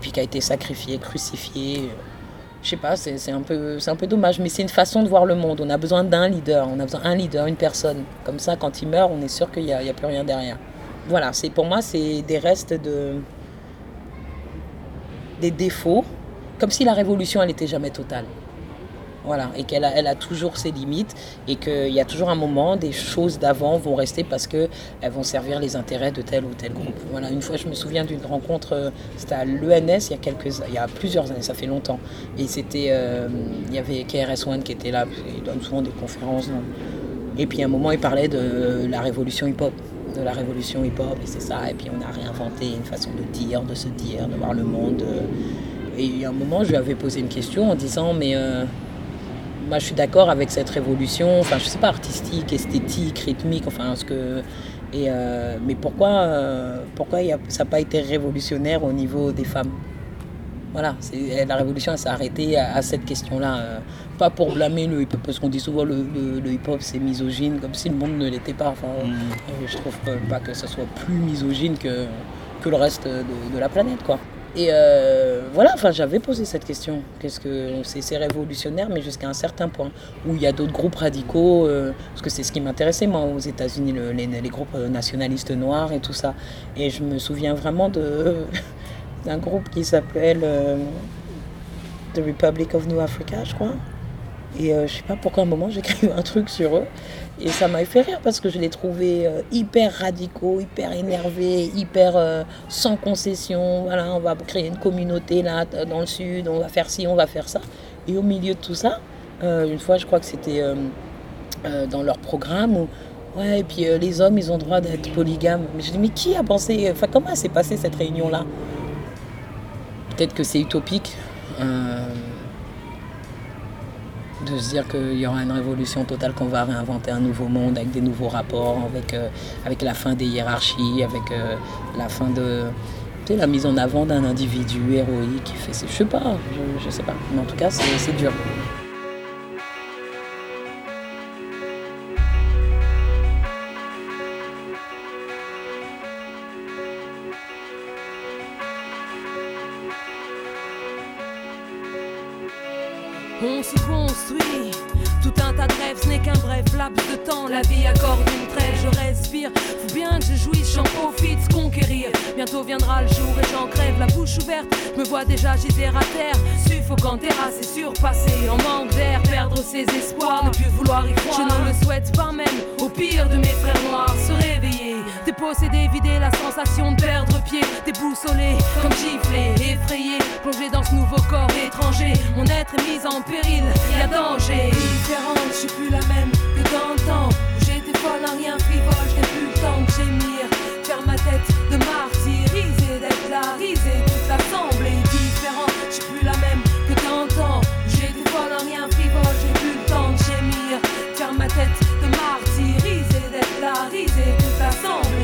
puis qui a été sacrifié, crucifié. Je sais pas, c'est un, peu, un peu dommage, mais c'est une façon de voir le monde. On a besoin d'un leader, on a besoin d'un leader, une personne. Comme ça, quand il meurt, on est sûr qu'il n'y a, a, plus rien derrière. Voilà, pour moi, c'est des restes de. des défauts, comme si la révolution, elle n'était jamais totale. Voilà, et qu'elle a, elle a toujours ses limites et qu'il y a toujours un moment, des choses d'avant vont rester parce qu'elles vont servir les intérêts de tel ou tel groupe. Voilà, une fois, je me souviens d'une rencontre, euh, c'était à l'ENS il y, a quelques, il y a plusieurs années, ça fait longtemps. Et c'était, euh, il y avait KRS-One qui était là, il donne souvent des conférences. Et puis à un moment, il parlait de la révolution hip-hop de la révolution hip-hop et c'est ça. Et puis on a réinventé une façon de dire, de se dire, de voir le monde. Et il y a un moment, je lui avais posé une question en disant, mais euh, moi je suis d'accord avec cette révolution, enfin je sais pas, artistique, esthétique, rythmique, enfin ce que. Et, euh, mais pourquoi, euh, pourquoi y a, ça n'a pas été révolutionnaire au niveau des femmes? Voilà, la révolution s'est arrêtée à, cette question-là. Euh, pas pour blâmer le hip-hop, parce qu'on dit souvent le, le, hip-hop c'est misogyne, comme si le monde ne l'était pas. Enfin, mmh. Je trouve pas que ça soit plus misogyne que, que le reste de, de la planète. quoi. Et euh, voilà, enfin, j'avais posé cette question. Qu'est-ce que c'est révolutionnaire, mais jusqu'à un certain point où il y a d'autres groupes radicaux, euh, parce que c'est ce qui m'intéressait moi aux États-Unis, les, groupes nationalistes noirs et tout ça. Et je me souviens vraiment de d'un groupe qui s'appelle euh, The Republic of New Africa, je crois. Et je sais pas pourquoi à un moment j'ai écrit un truc sur eux. Et ça m'a fait rire parce que je les trouvais euh, hyper radicaux, hyper énervés, hyper euh, sans concession. Voilà, on va créer une communauté là dans le sud, on va faire ci, on va faire ça. Et au milieu de tout ça, euh, une fois, je crois que c'était dans leur programme où, Ouais, et puis euh, les hommes, ils ont le droit d'être polygames. Mais je dis, mais qui a pensé Enfin, comment s'est passée cette réunion-là? Peut-être que c'est utopique euh, de se dire qu'il y aura une révolution totale, qu'on va réinventer un nouveau monde avec des nouveaux rapports, avec, euh, avec la fin des hiérarchies, avec la fin de la mise en avant d'un individu héroïque qui fait. Je sais pas, je, je sais pas. Mais en tout cas, c'est dur. Faut bien que je jouisse, j'en profite, conquérir. Bientôt viendra le jour et j'en crève, la bouche ouverte. Me vois déjà giser à terre, suffocant, terrasse et surpassé. En manque d'air, perdre ses espoirs, ne plus vouloir y croire. Je ne le souhaite pas même, au pire de mes frères noirs, se réveiller. Déposséder, vider la sensation de perdre pied, déboussolé, comme giflé, effrayé, plongé dans ce nouveau corps étranger. Mon être est mis en péril, y a danger. Différente, je suis plus la même que dans le temps. J'étais folle, un rien frivole, gémir. Faire ma tête de martyrisée, d'être la risée, toute l'assemblée différente. Je suis plus la même que dans le temps. J'étais folle, un rien frivole, j'ai plus le temps de gémir. Faire ma tête de martyrisée, d'être la risée, toute l'assemblée.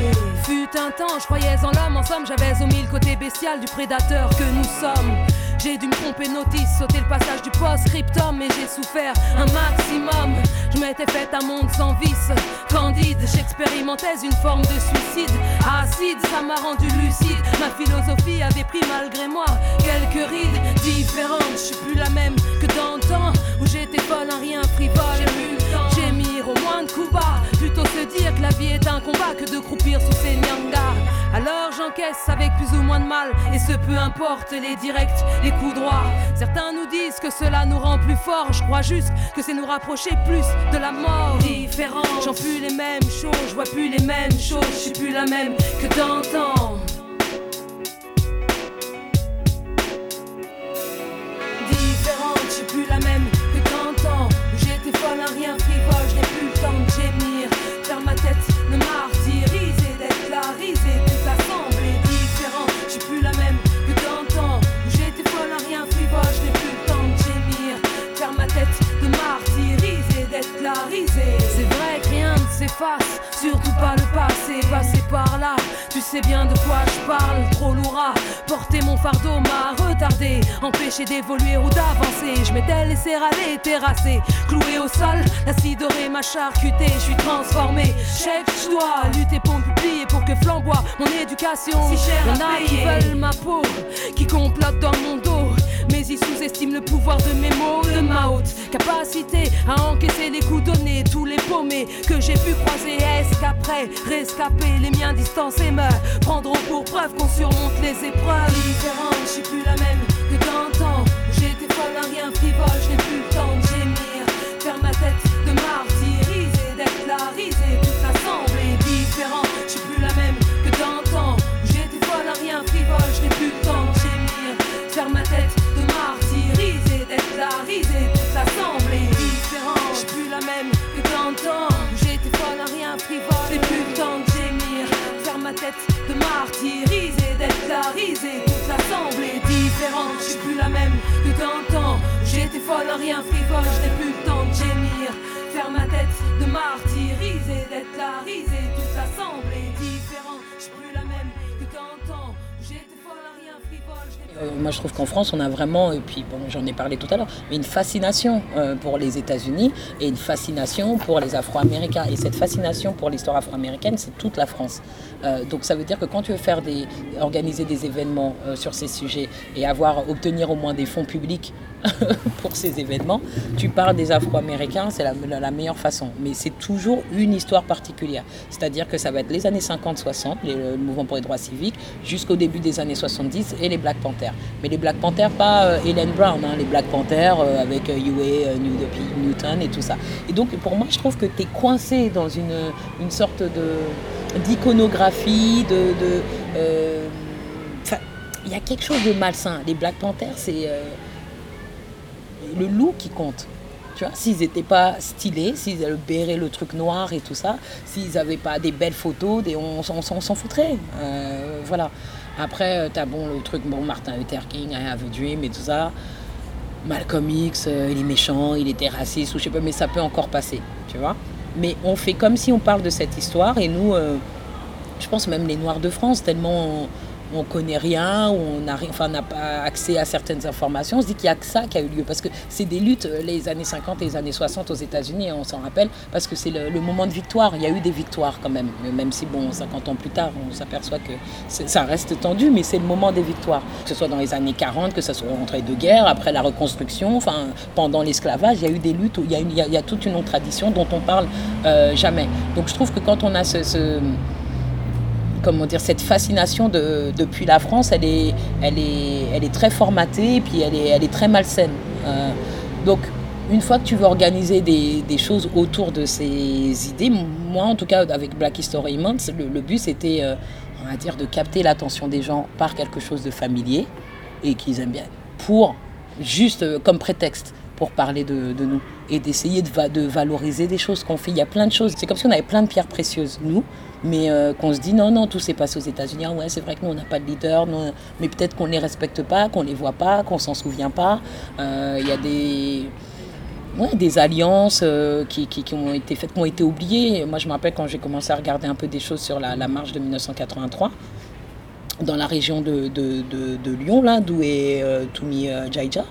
Je croyais en l'homme, en somme, j'avais au mille côté bestial du prédateur que nous sommes. J'ai dû me tromper notice, sauter le passage du post-scriptum et j'ai souffert un maximum. Je m'étais fait un monde sans vice, candide, j'expérimentais une forme de suicide. Acide, ça m'a rendu lucide. Ma philosophie avait pris malgré moi quelques rides différentes. Je suis plus la même que dans le temps où j'étais folle, un rien frivole. J'ai le gémir au moins de coups bas. Plutôt dire que la vie est un combat que de croupir sous ses nyangas. Alors j'encaisse avec plus ou moins de mal, et ce peu importe les directs, les coups droits. Certains nous disent que cela nous rend plus forts, je crois juste que c'est nous rapprocher plus de la mort. Différent, j'en plus les mêmes choses, je vois plus les mêmes choses, je suis plus la même que d'antan. La. C'est vrai que rien ne s'efface, surtout pas le passé, passé par là. Tu sais bien de quoi je parle, trop lourd à porter mon fardeau m'a retardé, empêché d'évoluer ou d'avancer. Je m'étais laissé aller, terrassé, cloué au sol, doré m'a charcuté, je suis transformé. Chef, je dois lutter pour me publier, pour que flamboie mon éducation. Si cher Il y en a qui veulent ma peau, qui complotent dans mon dos. Mais ils sous-estiment le pouvoir de mes mots, de ma haute capacité à encaisser les coups donnés, tous les paumés que j'ai pu croiser. Est-ce qu'après rescaper les miens distancés me prendront pour preuve qu'on surmonte les épreuves différentes? Je suis plus la même que d'antan. J'étais folle, un rien frivole, je n'ai plus moi, je trouve qu'en France, on a vraiment, et puis bon, j'en ai parlé tout à l'heure, une fascination euh, pour les États-Unis et une fascination pour les Afro-Américains. Et cette fascination pour l'histoire afro-américaine, c'est toute la France. Euh, donc ça veut dire que quand tu veux faire des, organiser des événements euh, sur ces sujets et avoir, obtenir au moins des fonds publics pour ces événements, tu parles des Afro-Américains, c'est la, meilleure façon. Mais c'est toujours une histoire particulière. C'est-à-dire que ça va être les années 50-60, les- le mouvement pour les droits civiques, jusqu'au début des années 70 et les Black Panthers. Mais les Black Panthers, pas euh, Helen Brown, hein, les Black Panthers euh, avec euh, Huey, euh, New- Newton et tout ça. Et donc pour moi, je trouve que tu es coincé dans une, une sorte de d'iconographie, de... euh, il y a quelque chose de malsain. Les Black Panthers, c'est... le loup qui compte. Tu vois, s'ils n'étaient pas stylés, s'ils avaient le le truc noir et tout ça, s'ils n'avaient pas des belles photos, des, on, s'en foutrait. Euh, voilà. Après, tu as bon, le truc, bon, Martin Luther King, I have a dream et tout ça. Malcolm X, euh, il est méchant, il était raciste ou je sais pas, mais ça peut encore passer, tu vois. Mais on fait comme si on parle de cette histoire et nous, euh, je pense même les Noirs de France, tellement on connaît rien, on n'a enfin, pas accès à certaines informations. On se dit qu'il n'y a que ça qui a eu lieu. Parce que c'est des luttes, euh, les années 50 et les années 60 aux États-Unis, on s'en rappelle, parce que c'est le, moment de victoire. Il y a eu des victoires quand même. Même si, bon, 50 ans plus tard, on s'aperçoit que ça reste tendu, mais c'est le moment des victoires. Que ce soit dans les années 40, que ce soit entre les deux guerres, après la reconstruction, enfin, pendant l'esclavage, il y a eu des luttes, il y a, une, il y a, y toute une autre tradition dont on parle euh, jamais. Donc je trouve que quand on a ce comment dire, cette fascination de, depuis la France, elle est, elle est, elle est très formatée et puis elle est, elle est très malsaine. Euh, donc, une fois que tu veux organiser des, choses autour de ces idées, moi en tout cas avec Black History Month, le, but c'était, euh, de capter l'attention des gens par quelque chose de familier et qu'ils aiment bien, pour juste euh, comme prétexte pour parler de, nous et d'essayer de, de, valoriser des choses qu'on fait. Il y a plein de choses. C'est comme si on avait plein de pierres précieuses, nous, mais euh, qu'on se dit non, non, tout s'est passé aux États-Unis. Ah ouais, c'est vrai que nous, on n'a pas de leader, mais peut-être qu'on ne les respecte pas, qu'on ne les voit pas, qu'on s'en souvient pas. Euh, il y a des. Ouais, des alliances euh, qui, qui, ont été faites, qui ont été oubliées. Moi, je me rappelle quand j'ai commencé à regarder un peu des choses sur la, la marche de 1983, dans la région de, de, de, Lyon, là, d'où est Toumi Jaija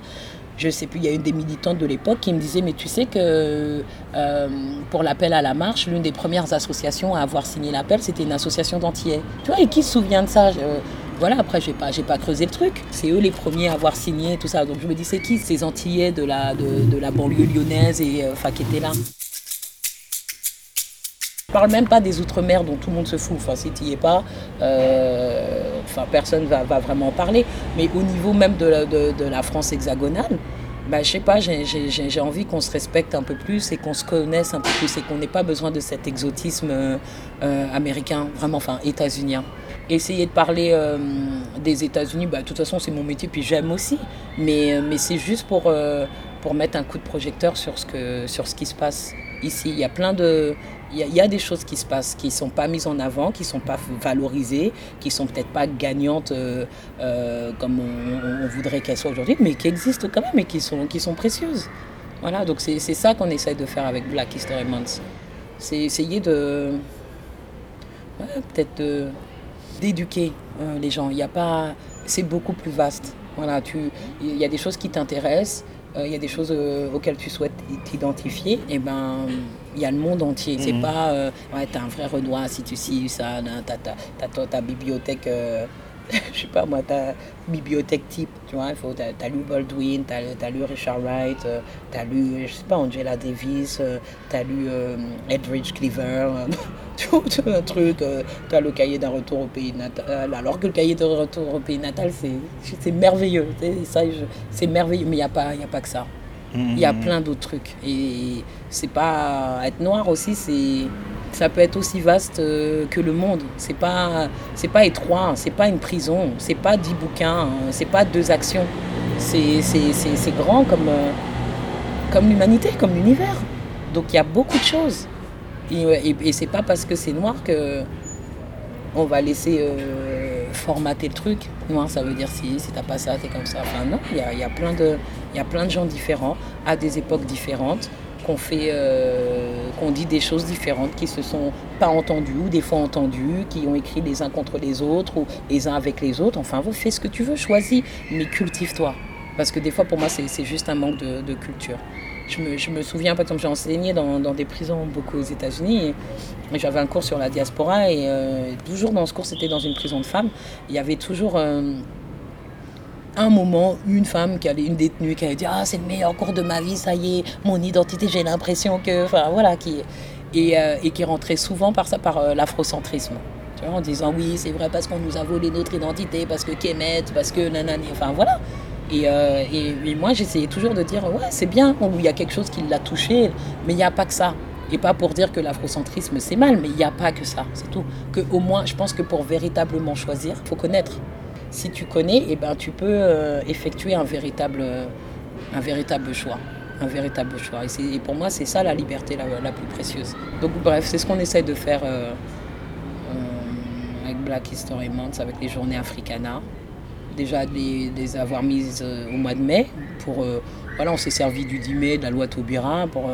je sais plus, il y a une des militantes de l'époque qui me disait, mais tu sais que euh, pour l'appel à la marche, l'une des premières associations à avoir signé l'appel, c'était une association d'Antillais. Tu vois, et qui se souvient de ça? Euh, Voilà, après, je n'ai pas, pas creusé le truc. C'est eux les premiers à avoir signé tout ça. Donc je me dis, c'est qui ces Antillais de la, de, de la banlieue lyonnaise et enfin, qui étaient là? Parle même pas des outre-mer dont tout le monde se fout. Enfin, si tu n'y es pas, euh, enfin, personne va, va vraiment en parler. Mais au niveau même de la, France hexagonale, bah, je sais pas, j'ai envie qu'on se respecte un peu plus et qu'on se connaisse un peu plus et qu'on n'ait pas besoin de cet exotisme euh, américain, vraiment, enfin, états-unien. Essayer de parler euh, des États-Unis, bah, de toute façon, c'est mon métier, puis j'aime aussi. Mais, mais c'est juste pour, euh, pour mettre un coup de projecteur sur ce, que, sur ce qui se passe ici. Il y a plein de, il y, des choses qui se passent qui ne sont pas mises en avant, qui ne sont pas valorisées, qui ne sont peut-être pas gagnantes euh, euh, comme on, voudrait qu'elles soient aujourd'hui, mais qui existent quand même et qui sont, qui sont précieuses. Voilà, donc c'est ça qu'on essaie de faire avec Black History Month. C'est essayer de. Peut-être d'éduquer euh, les gens. Il y a pas. C'est beaucoup plus vaste. Voilà, il y a des choses qui t'intéressent, il y a des choses auxquelles tu souhaites t'identifier, et ben il y a le monde entier. C'est pas, euh, ouais, t'as un vrai Renoir si tu sais ça, t'as ta, bibliothèque, euh, je sais pas moi, ta bibliothèque type, tu vois, t'as as lu Baldwin, t'as as lu Richard Wright, euh, t'as lu, je sais pas, Angela Davis, euh, t'as lu euh, Edridge Cleaver, tu vois, un truc, t'as le cahier d'un retour au pays natal, alors que le cahier de retour au pays natal, c'est merveilleux, c'est merveilleux, mais il n'y a, pas, y a pas que ça. Il y a plein d'autres trucs. Et c'est pas. Être noir aussi, c'est. Ça peut être aussi vaste que le monde. C'est pas, c'est pas étroit, c'est pas une prison, c'est pas dix bouquins, c'est pas deux actions. C'est grand comme, comme l'humanité, comme l'univers. Donc il y a beaucoup de choses. Et, et, et c'est pas parce que c'est noir que on va laisser euh, formater le truc. Noir, ça veut dire si, si t'as pas ça, t'es comme ça. Enfin non, il y a, y a plein de gens différents, à des époques différentes, qu'on fait, euh, qu'on dit des choses différentes, qui se sont pas entendues ou des fois entendues, qui ont écrit les uns contre les autres ou les uns avec les autres. Enfin, fais ce que tu veux, choisis, mais cultive-toi. Parce que des fois, pour moi, c'est juste un manque de, culture. Je me, je me, souviens, par exemple, j'ai enseigné dans, dans, des prisons beaucoup aux États-Unis et, et j'avais un cours sur la diaspora et euh, toujours dans ce cours, c'était dans une prison de femmes. Il y avait toujours euh, un moment, une femme, qui allait, une détenue qui allait dire Ah, c'est le meilleur cours de ma vie, ça y est, mon identité, j'ai l'impression que. Enfin, voilà, qui, et, euh, et qui rentrait souvent par ça, par euh, l'afrocentrisme. En disant Oui, c'est vrai, parce qu'on nous a volé notre identité, parce que Kemet, parce que nanani. Enfin, voilà. Et, euh, et, moi, j'essayais toujours de dire, ouais, c'est bien, il y a quelque chose qui l'a touché, mais il n'y a pas que ça. Et pas pour dire que l'afrocentrisme, c'est mal, mais il n'y a pas que ça, c'est tout. Que au moins, je pense que pour véritablement choisir, faut connaître. Si tu connais, eh ben, tu peux euh, effectuer un véritable, un véritable choix. un véritable choix. Et, pour moi, c'est ça la liberté la, plus précieuse. Donc bref, c'est ce qu'on essaie de faire euh, euh, avec Black History Month, avec les journées Africana. Déjà de les, avoir mises euh, au mois de mai. Pour, voilà, on s'est servi du 10 mai, de la loi Taubira, pour,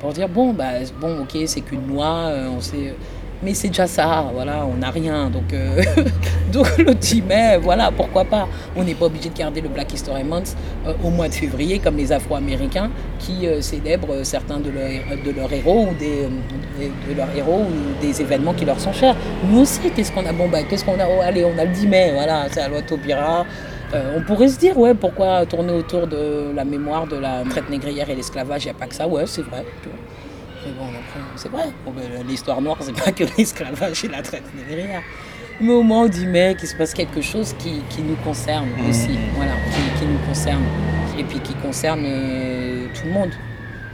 pour dire, bon, bah, bon ok, c'est qu'une loi, on sait mais c'est déjà ça, voilà, on n'a rien. Donc, euh, donc le 10 mai, voilà, pourquoi pas. On n'est pas obligé de garder le Black History Month euh, au mois de février, comme les Afro-Américains qui euh, célèbrent certains de, de leurs héros ou des, de leurs héros ou des événements qui leur sont chers. Nous aussi, qu'est-ce qu'on a Bon, bah, qu'est-ce qu'on a oh, Allez, on a le 10 mai, voilà, c'est la loi Taubira. on pourrait se dire, ouais, pourquoi tourner autour de la mémoire de la traite négrière et l'esclavage Il n'y a pas que ça, ouais, c'est vrai. Mais bon, c'est vrai. Ben, l'histoire noire, c'est pas que l'esclavage et la traite négrière. Mais au moins, on dit, mais qu'il se passe quelque chose qui, nous concerne mmh. aussi. Voilà, qui, nous concerne. Et puis qui concerne euh, tout le monde.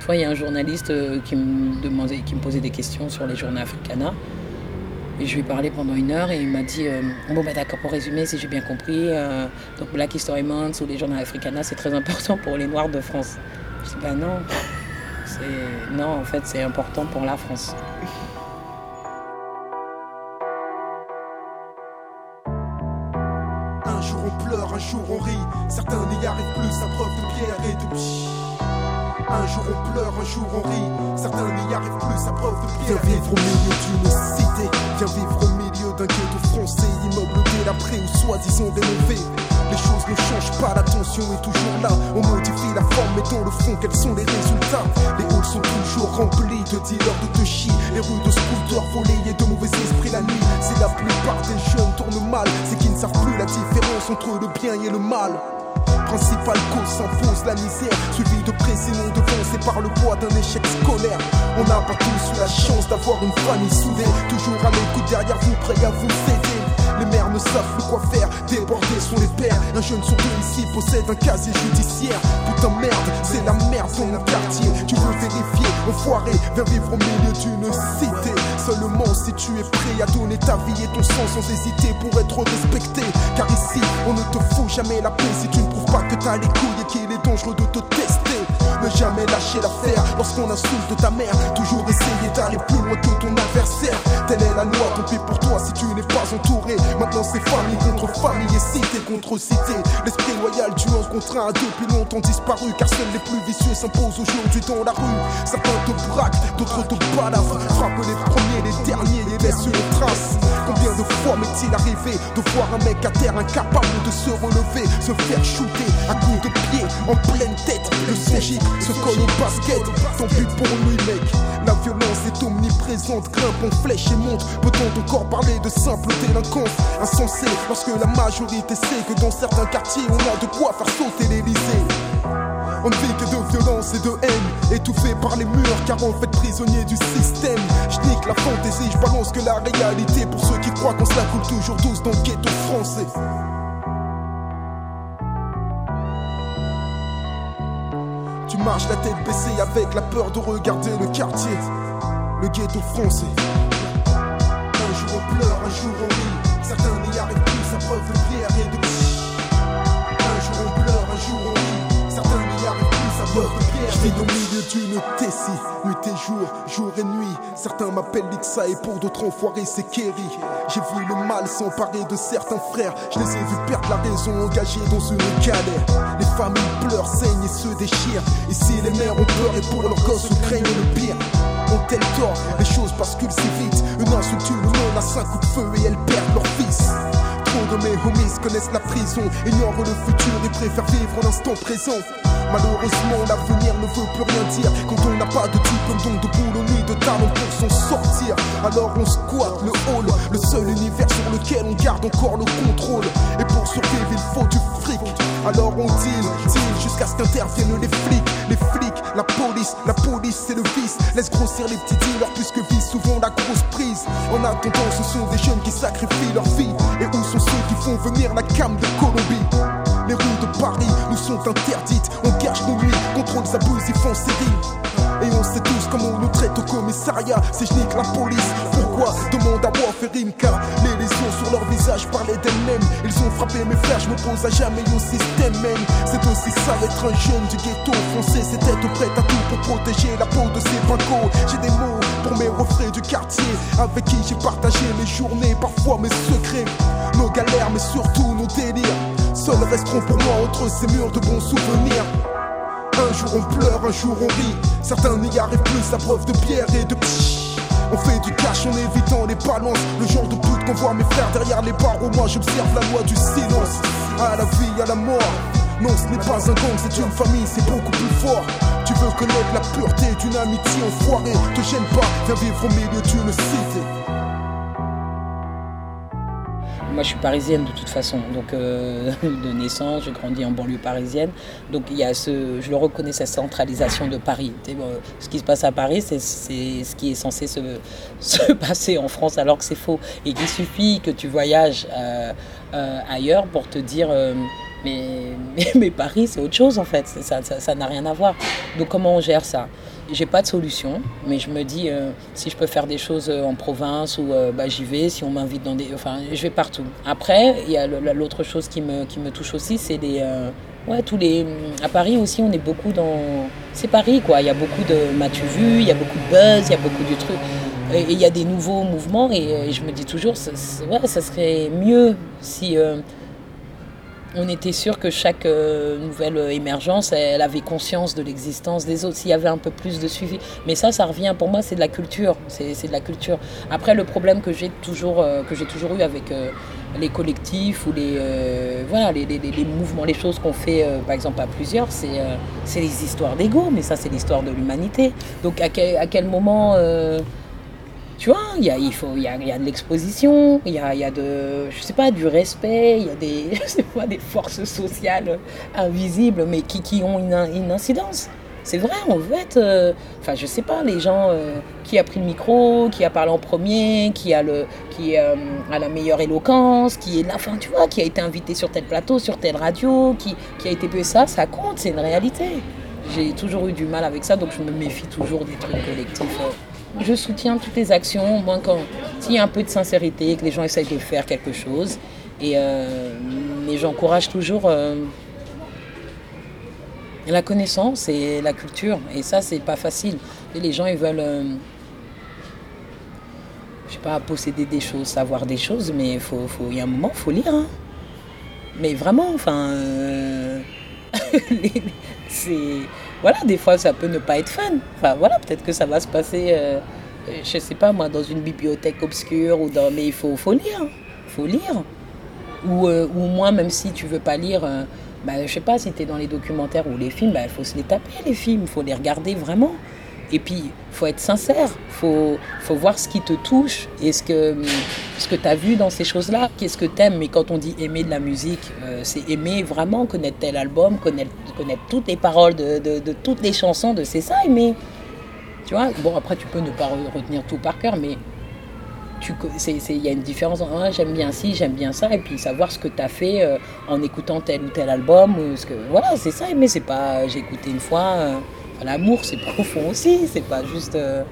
Toi, il y a un journaliste euh, qui me demandait, qui me posait des questions sur les journées africanas. Et je lui ai parlé pendant une heure et il m'a dit euh, Bon, bah, d'accord, pour résumer, si j'ai bien compris, donc Black History Month ou les journées africanas, c'est très important pour les Noirs de France. Je dis Bah non, non, en fait, c'est important pour la France. Un jour on pleure, un jour on rit. Certains n'y arrivent plus à preuve de pierre et de Un jour on pleure, un jour on rit. Certains n'y arrivent plus à preuve de pierre. Viens vivre au milieu d'une cité. Viens vivre au milieu d'un ghetto français. Immeuble délabré ou soi-disant dénové. Les choses ne changent pas, l'attention est toujours là. On modifie la forme, mais dans le fond, quels sont les résultats? Les halls sont toujours remplis de dealers de chi Les rues de scooters volés et de mauvais esprits la nuit. Si la plupart des jeunes tournent mal, c'est qu'ils ne savent plus la différence entre le bien et le mal. Principal cause s'impose la misère, suivi de président devancé par le poids d'un échec scolaire. On n'a pas tous eu la chance d'avoir une famille soudée, toujours à l'écoute derrière vous, prêt à vous aider. Les mères ne savent plus quoi faire, débordés sont les pères. Un jeune sur deux ici possède un casier judiciaire. Putain merde, c'est la merde dans mon quartier. Tu veux vérifier, enfoiré, viens vivre au milieu d'une cité. Seulement si tu es prêt à donner ta vie et ton sang sans hésiter pour être respecté. Car ici, on ne te fout jamais la paix si tu ne prouves pas que t'as les couilles et qu'il de te tester. Ne jamais lâcher l'affaire lorsqu'on insulte ta mère. Toujours essayer d'aller plus loin que ton adversaire. Telle est la loi, pis pour toi si tu n'es pas entouré. Maintenant c'est famille contre famille et cité contre cité. L'esprit loyal du 11 contre un a depuis longtemps disparu car seuls les plus vicieux s'imposent aujourd'hui dans la rue. Certains te braquent, d'autres te balavent. Frappent les premiers, les derniers et laissent une trace. Combien de fois m'est-il arrivé de voir un mec à terre incapable de se relever, se faire shooter à coups de pied en pleine tête. Le CJ se colle au basket, tant pis pour lui mec. La violence est omniprésente, grimpe en flèche et monte. Peut-on encore parler de simple délinquance? Insensée lorsque la majorité sait que dans certains quartiers on a de quoi faire sauter l'Elysée on ne vit que de violence et de haine, étouffé par les murs car on fait prisonnier du système. Je nique la fantaisie, je balance que la réalité pour ceux qui croient qu'on se coule toujours douce dans le ghetto français. Tu marches la tête baissée avec la peur de regarder le quartier, le ghetto français. Un jour on pleure, un jour on rit, certains n'y arrivent plus à preuve de pierre et de Un jour on pleure, un jour on rit, certains n'y arrivent plus à preuve de. Je au milieu d'une tessie, nuit et jour, jour et nuit. Certains m'appellent Lixa et pour d'autres enfoirés c'est Kerry. J'ai vu le mal s'emparer de certains frères. Je les ai vus perdre la raison, engagés dans une galère. Les familles pleurent, saignent et se déchirent. Ici les mères ont peur et pour leurs gosses on craignent le pire. Ont-elles tort Les choses basculent si vite. Une insulte, une monde à cinq coups de feu et elles perdent leur fils. Trop de mes homies connaissent la prison, ignorent le futur et préfèrent vivre l'instant présent. Malheureusement, l'avenir ne veut plus rien dire quand on n'a pas de diplôme, donc de boulot ni de talent pour s'en sortir. Alors on squatte le hall, le seul univers sur lequel on garde encore le contrôle. Et pour survivre, il faut du fric. Alors on deal, deal jusqu'à ce qu'interviennent les flics. Les flics, la police, la police c'est le vice. Laisse grossir les petits dealers puisque vise souvent la grosse prise. En attendant, ce sont des jeunes qui sacrifient leur vie. Et où sont ceux qui font venir la cam de Colombie? Les rues de Paris nous sont interdites. On cache nos nuits, contrôle abusifs en série. Et on sait tous comment on nous traite au commissariat Si je nique la police, pourquoi Demande à Warfarimka Les lésions sur leur visage parlaient d'elles-mêmes. Ils ont frappé mes frères, je m'oppose à jamais au système même. C'est aussi ça être un jeune du ghetto français. C'est être prête à tout pour protéger la peau de ces vaincos. J'ai des mots pour mes refrains du quartier, avec qui j'ai partagé mes journées, parfois mes secrets, nos galères, mais surtout nos délires. Seuls resteront pour moi entre ces murs de bons souvenirs. Un jour on pleure, un jour on rit. Certains n'y arrivent plus à preuve de pierre et de pchit. On fait du cash en évitant les balances. Le genre de pute qu'on voit mes frères derrière les barreaux. Moi j'observe la loi du silence. À la vie, à la mort. Non, ce n'est pas un gang, c'est une famille, c'est beaucoup plus fort. Tu veux connaître la pureté d'une amitié enfoirée. Te gêne pas, viens vivre au milieu d'une cité. Moi, je suis parisienne de toute façon, donc euh, de naissance, j'ai grandi en banlieue parisienne. Donc il y a ce, je le reconnais, cette centralisation de Paris. Ce qui se passe à Paris, c'est ce qui est censé se, se passer en France, alors que c'est faux. Et qu'il suffit que tu voyages euh, euh, ailleurs pour te dire. mais, mais, Paris, c'est autre chose en fait, ça n'a ça, n'a rien à voir. Donc comment on gère ça? J'ai pas de solution, mais je me dis euh, si je peux faire des choses euh, en province ou euh, bah, j'y vais, si on m'invite dans des. Enfin, je vais partout. Après, il y a l'autre chose qui me, qui me touche aussi, c'est les. euh, ouais, tous les. À Paris aussi, on est beaucoup dans. C'est Paris quoi, il y a beaucoup de. M'as-tu vu Il y a beaucoup de buzz, il y a beaucoup de trucs. Et il y a des nouveaux mouvements et, je me dis toujours, ouais, ça serait mieux si. On était sûr que chaque euh, nouvelle euh, émergence, elle avait conscience de l'existence des autres, s'il y avait un peu plus de suivi. Mais ça, ça revient, pour moi, c'est de la culture. C'est de la culture. Après, le problème que j'ai toujours, euh, eu avec les collectifs ou les, mouvements, les choses qu'on fait, par exemple, à plusieurs, c'est les histoires d'ego, mais ça, c'est l'histoire de l'humanité. Donc, à quel moment... euh, tu vois, il y a, il faut, y a, de l'exposition, il y a, y a de, je sais pas, du respect, il y a des, je sais pas, des forces sociales invisibles, mais qui, qui ont une, incidence. C'est vrai, on veut être, euh, je sais pas, les gens euh, qui a pris le micro, qui a parlé en premier, qui a le, qui euh, a la meilleure éloquence, qui est là, tu vois, qui a été invité sur tel plateau, sur telle radio, qui, qui a été ça, ça compte, c'est une réalité. J'ai toujours eu du mal avec ça, donc je me méfie toujours des trucs collectifs. Je soutiens toutes les actions, moins quand s'il y a un peu de sincérité, que les gens essayent de faire quelque chose. Et, euh, mais j'encourage toujours euh, la connaissance et la culture. Et ça, c'est pas facile. Et les gens, ils veulent, euh, je sais pas, posséder des choses, savoir des choses, mais il faut, il y a un moment, il faut lire. hein. Mais vraiment, enfin, euh, c'est, voilà, des fois, ça peut ne pas être fun. Enfin, voilà, peut-être que ça va se passer, euh, je sais pas moi, dans une bibliothèque obscure ou dans, mais il faut, faut lire, faut lire. Ou, euh, ou même si tu veux pas lire, euh, bah, je sais pas, si tu es dans les documentaires ou les films, il faut se les taper, les films, il faut les regarder vraiment. Et puis, il faut être sincère, il faut, faut voir ce qui te touche et ce que, ce que tu as vu dans ces choses-là. Qu'est-ce que tu aimes Mais quand on dit aimer de la musique, euh, c'est aimer vraiment connaître tel album, connaître, connaître toutes les paroles de, de- toutes les chansons, de c'est ça aimer. Tu vois? Bon, après, tu peux ne pas re- retenir tout par cœur, mais il y a une différence en j'aime bien ci, j'aime bien ça, et puis savoir ce que tu as fait euh, en écoutant tel ou tel album. Ce que, voilà, c'est ça aimer, c'est pas j'ai écouté une fois. euh, L'amour, c'est profond aussi, c'est pas juste. euh,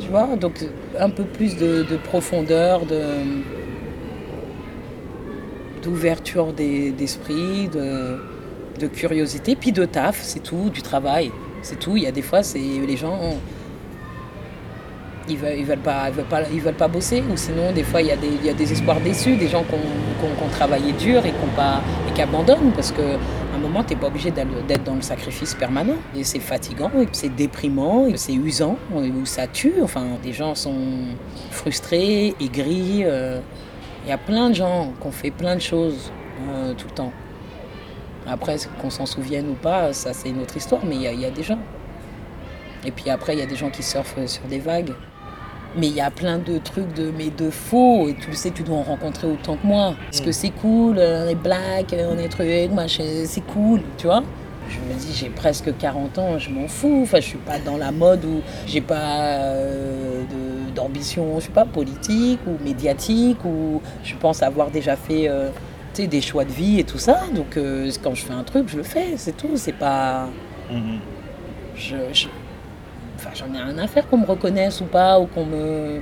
tu vois Donc, un peu plus de, de profondeur, de d'ouverture des- d'esprit, de, de curiosité, puis de taf, c'est tout, du travail, c'est tout. Il y a des fois, c'est les gens ils veulent, veulent pas, ils veulent pas, ils veulent pas bosser, ou sinon des fois il y a des, espoirs déçus, des gens qui ont, travaillé dur et qui abandonnent parce que moment t'es pas obligé d'être dans le sacrifice permanent et c'est fatigant, c'est déprimant, c'est usant, ou ça tue. Enfin, des gens sont frustrés, aigris. euh, Il y a plein de gens qui ont fait plein de choses euh, tout le temps. Après, qu'on s'en souvienne ou pas, ça c'est une autre histoire, mais il y a des gens. Et puis après, il y a des gens qui surfent sur des vagues. Mais il y a plein de trucs de, mais de faux, et tu le sais, tu dois en rencontrer autant que moi. Parce que c'est cool, euh, on est black, euh, on est truc, machin, c'est cool, tu vois? Je me dis, j'ai presque 40 ans, je m'en fous. Enfin, je suis pas dans la mode où j'ai pas euh, d'ambition, je suis pas politique ou médiatique, ou je pense avoir déjà fait euh, des choix de vie et tout ça. Donc, euh, quand je fais un truc, je le fais, c'est tout. C'est pas. Mhm. Je, je- Enfin, j'en ai rien à faire qu'on me reconnaisse ou pas, ou qu'on me.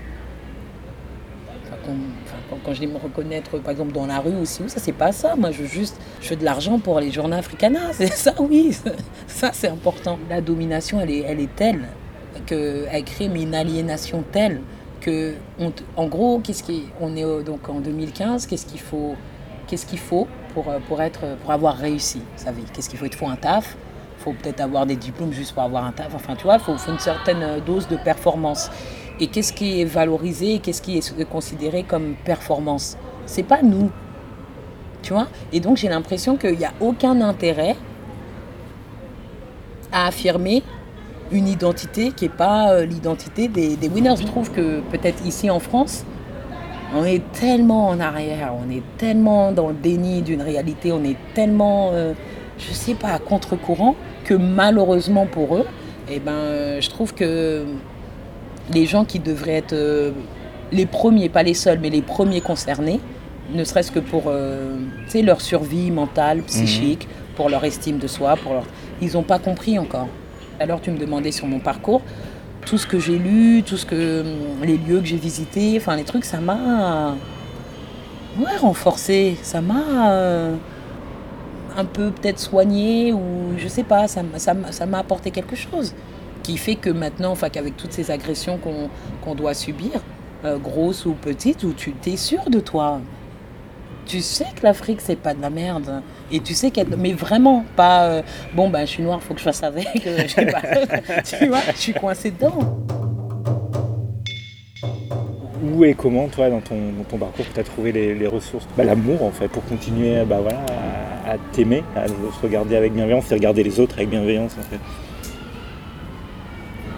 quand, je dis me reconnaître, par exemple, dans la rue aussi, ça, c'est pas ça. Moi, je veux juste, je veux de l'argent pour les journaux africains. C'est ça, oui. Ça, c'est important. La domination, elle est, elle est telle qu'elle crée une aliénation telle que, en gros, qu'est-ce qui, on est donc en 2015, qu'est-ce qu'il faut, qu'est-ce qu'il faut pour, pour, être, pour avoir réussi sa vie? Qu'est-ce qu'il faut? Il faut un taf, peut-être avoir des diplômes juste pour avoir un taf. Enfin, tu vois, il faut, faut, une certaine dose de performance. Et qu'est-ce qui est valorisé Qu'est-ce qui est considéré comme performance? C'est pas nous. Tu vois? Et donc, j'ai l'impression qu'il n'y a aucun intérêt à affirmer une identité qui n'est pas euh, l'identité des, des, winners. Je trouve que peut-être ici en France, on est tellement en arrière, on est tellement dans le déni d'une réalité, on est tellement, euh, je sais pas, à contre-courant, que malheureusement pour eux, eh ben, je trouve que les gens qui devraient être euh, les premiers, pas les seuls, mais les premiers concernés, ne serait-ce que pour euh, leur survie mentale, psychique, mhm. pour leur estime de soi, pour leur... ils n'ont pas compris encore. Alors tu me demandais sur mon parcours, tout ce que j'ai lu, tout ce que les lieux que j'ai visités, enfin les trucs, ça m'a ouais, renforcé, ça m'a euh, un peu peut-être soigné ou je sais pas, ça m'a ça, apporté quelque chose qui fait que maintenant, enfin, qu'avec toutes ces agressions qu'on doit subir, euh, grosses ou petites, où tu t'es sûr de toi. Tu sais que l'Afrique, c'est pas de la merde. Et tu sais qu'elle. Mais vraiment, pas. Euh, bon, ben, je suis noire, faut que je fasse avec. Euh, je sais pas. tu vois, je suis coincée dedans. Où et comment, toi, dans ton, dans ton parcours, tu as trouvé les, les ressources bah, L'amour, en fait, pour continuer bah, voilà, à, t'aimer, à se regarder avec bienveillance et regarder les autres avec bienveillance, en fait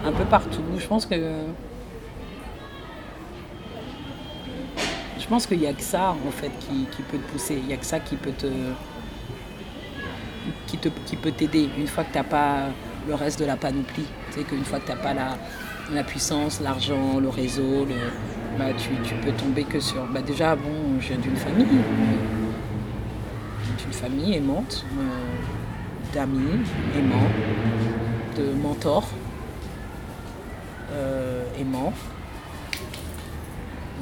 un peu partout. Je pense que. Je pense qu'il n'y a que ça en fait qui, peut te pousser. Il n'y a que ça qui peut te. qui, te, qui peut t'aider une fois que tu n'as pas le reste de la panoplie. Tu sais qu'une fois que tu n'as pas la, la puissance, l'argent, le réseau, bah, tu, tu, peux tomber que sur. Bah, déjà, bon, je viens d'une famille. D'une famille aimante, euh, d'amis aimants, de mentors euh, aimant.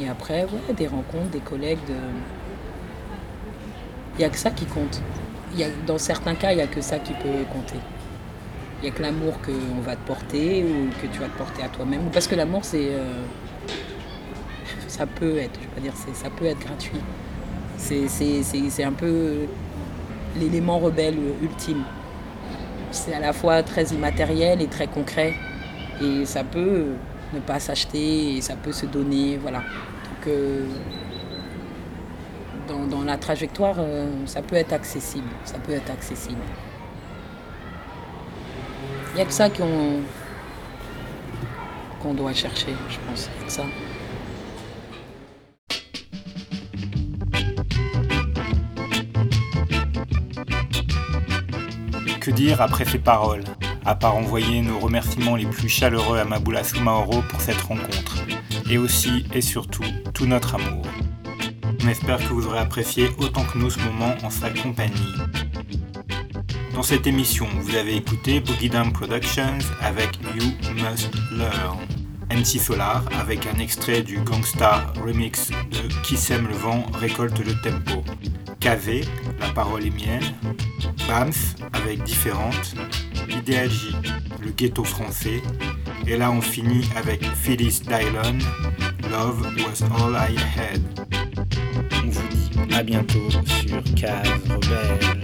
Et après, ouais, des rencontres, des collègues. Il n'y a que ça qui compte. Y a, dans certains cas, il n'y a que ça qui peut compter. Il n'y a que l'amour qu'on va te porter ou que tu vas te porter à toi-même. Parce que l'amour, c'est. Euh, ça peut être, je vais dire, ça peut être gratuit. C'est un peu l'élément rebelle ultime. C'est à la fois très immatériel et très concret. Et ça peut ne pas s'acheter et ça peut se donner. Voilà. Donc, euh, dans, la trajectoire, euh, ça peut être accessible. Ça peut être accessible. Il n'y a que ça qu'on doit chercher, je pense. Ça. Dire après ces paroles à part envoyer nos remerciements les plus chaleureux à Maboula Soumaoro pour cette rencontre, et aussi et surtout tout notre amour. On espère que vous aurez apprécié autant que nous ce moment en sa compagnie. Dans cette émission, vous avez écouté Boogie Down Productions avec You Must Learn. NC Solar avec un extrait du Gangstar remix de Qui sème le vent récolte le tempo. KV, la parole est mienne. BAMS avec différentes Idéalgie, le ghetto français. Et là, on finit avec Phyllis Dylon, Love Was All I Had. On vous dit à bientôt sur Cave Rebelle.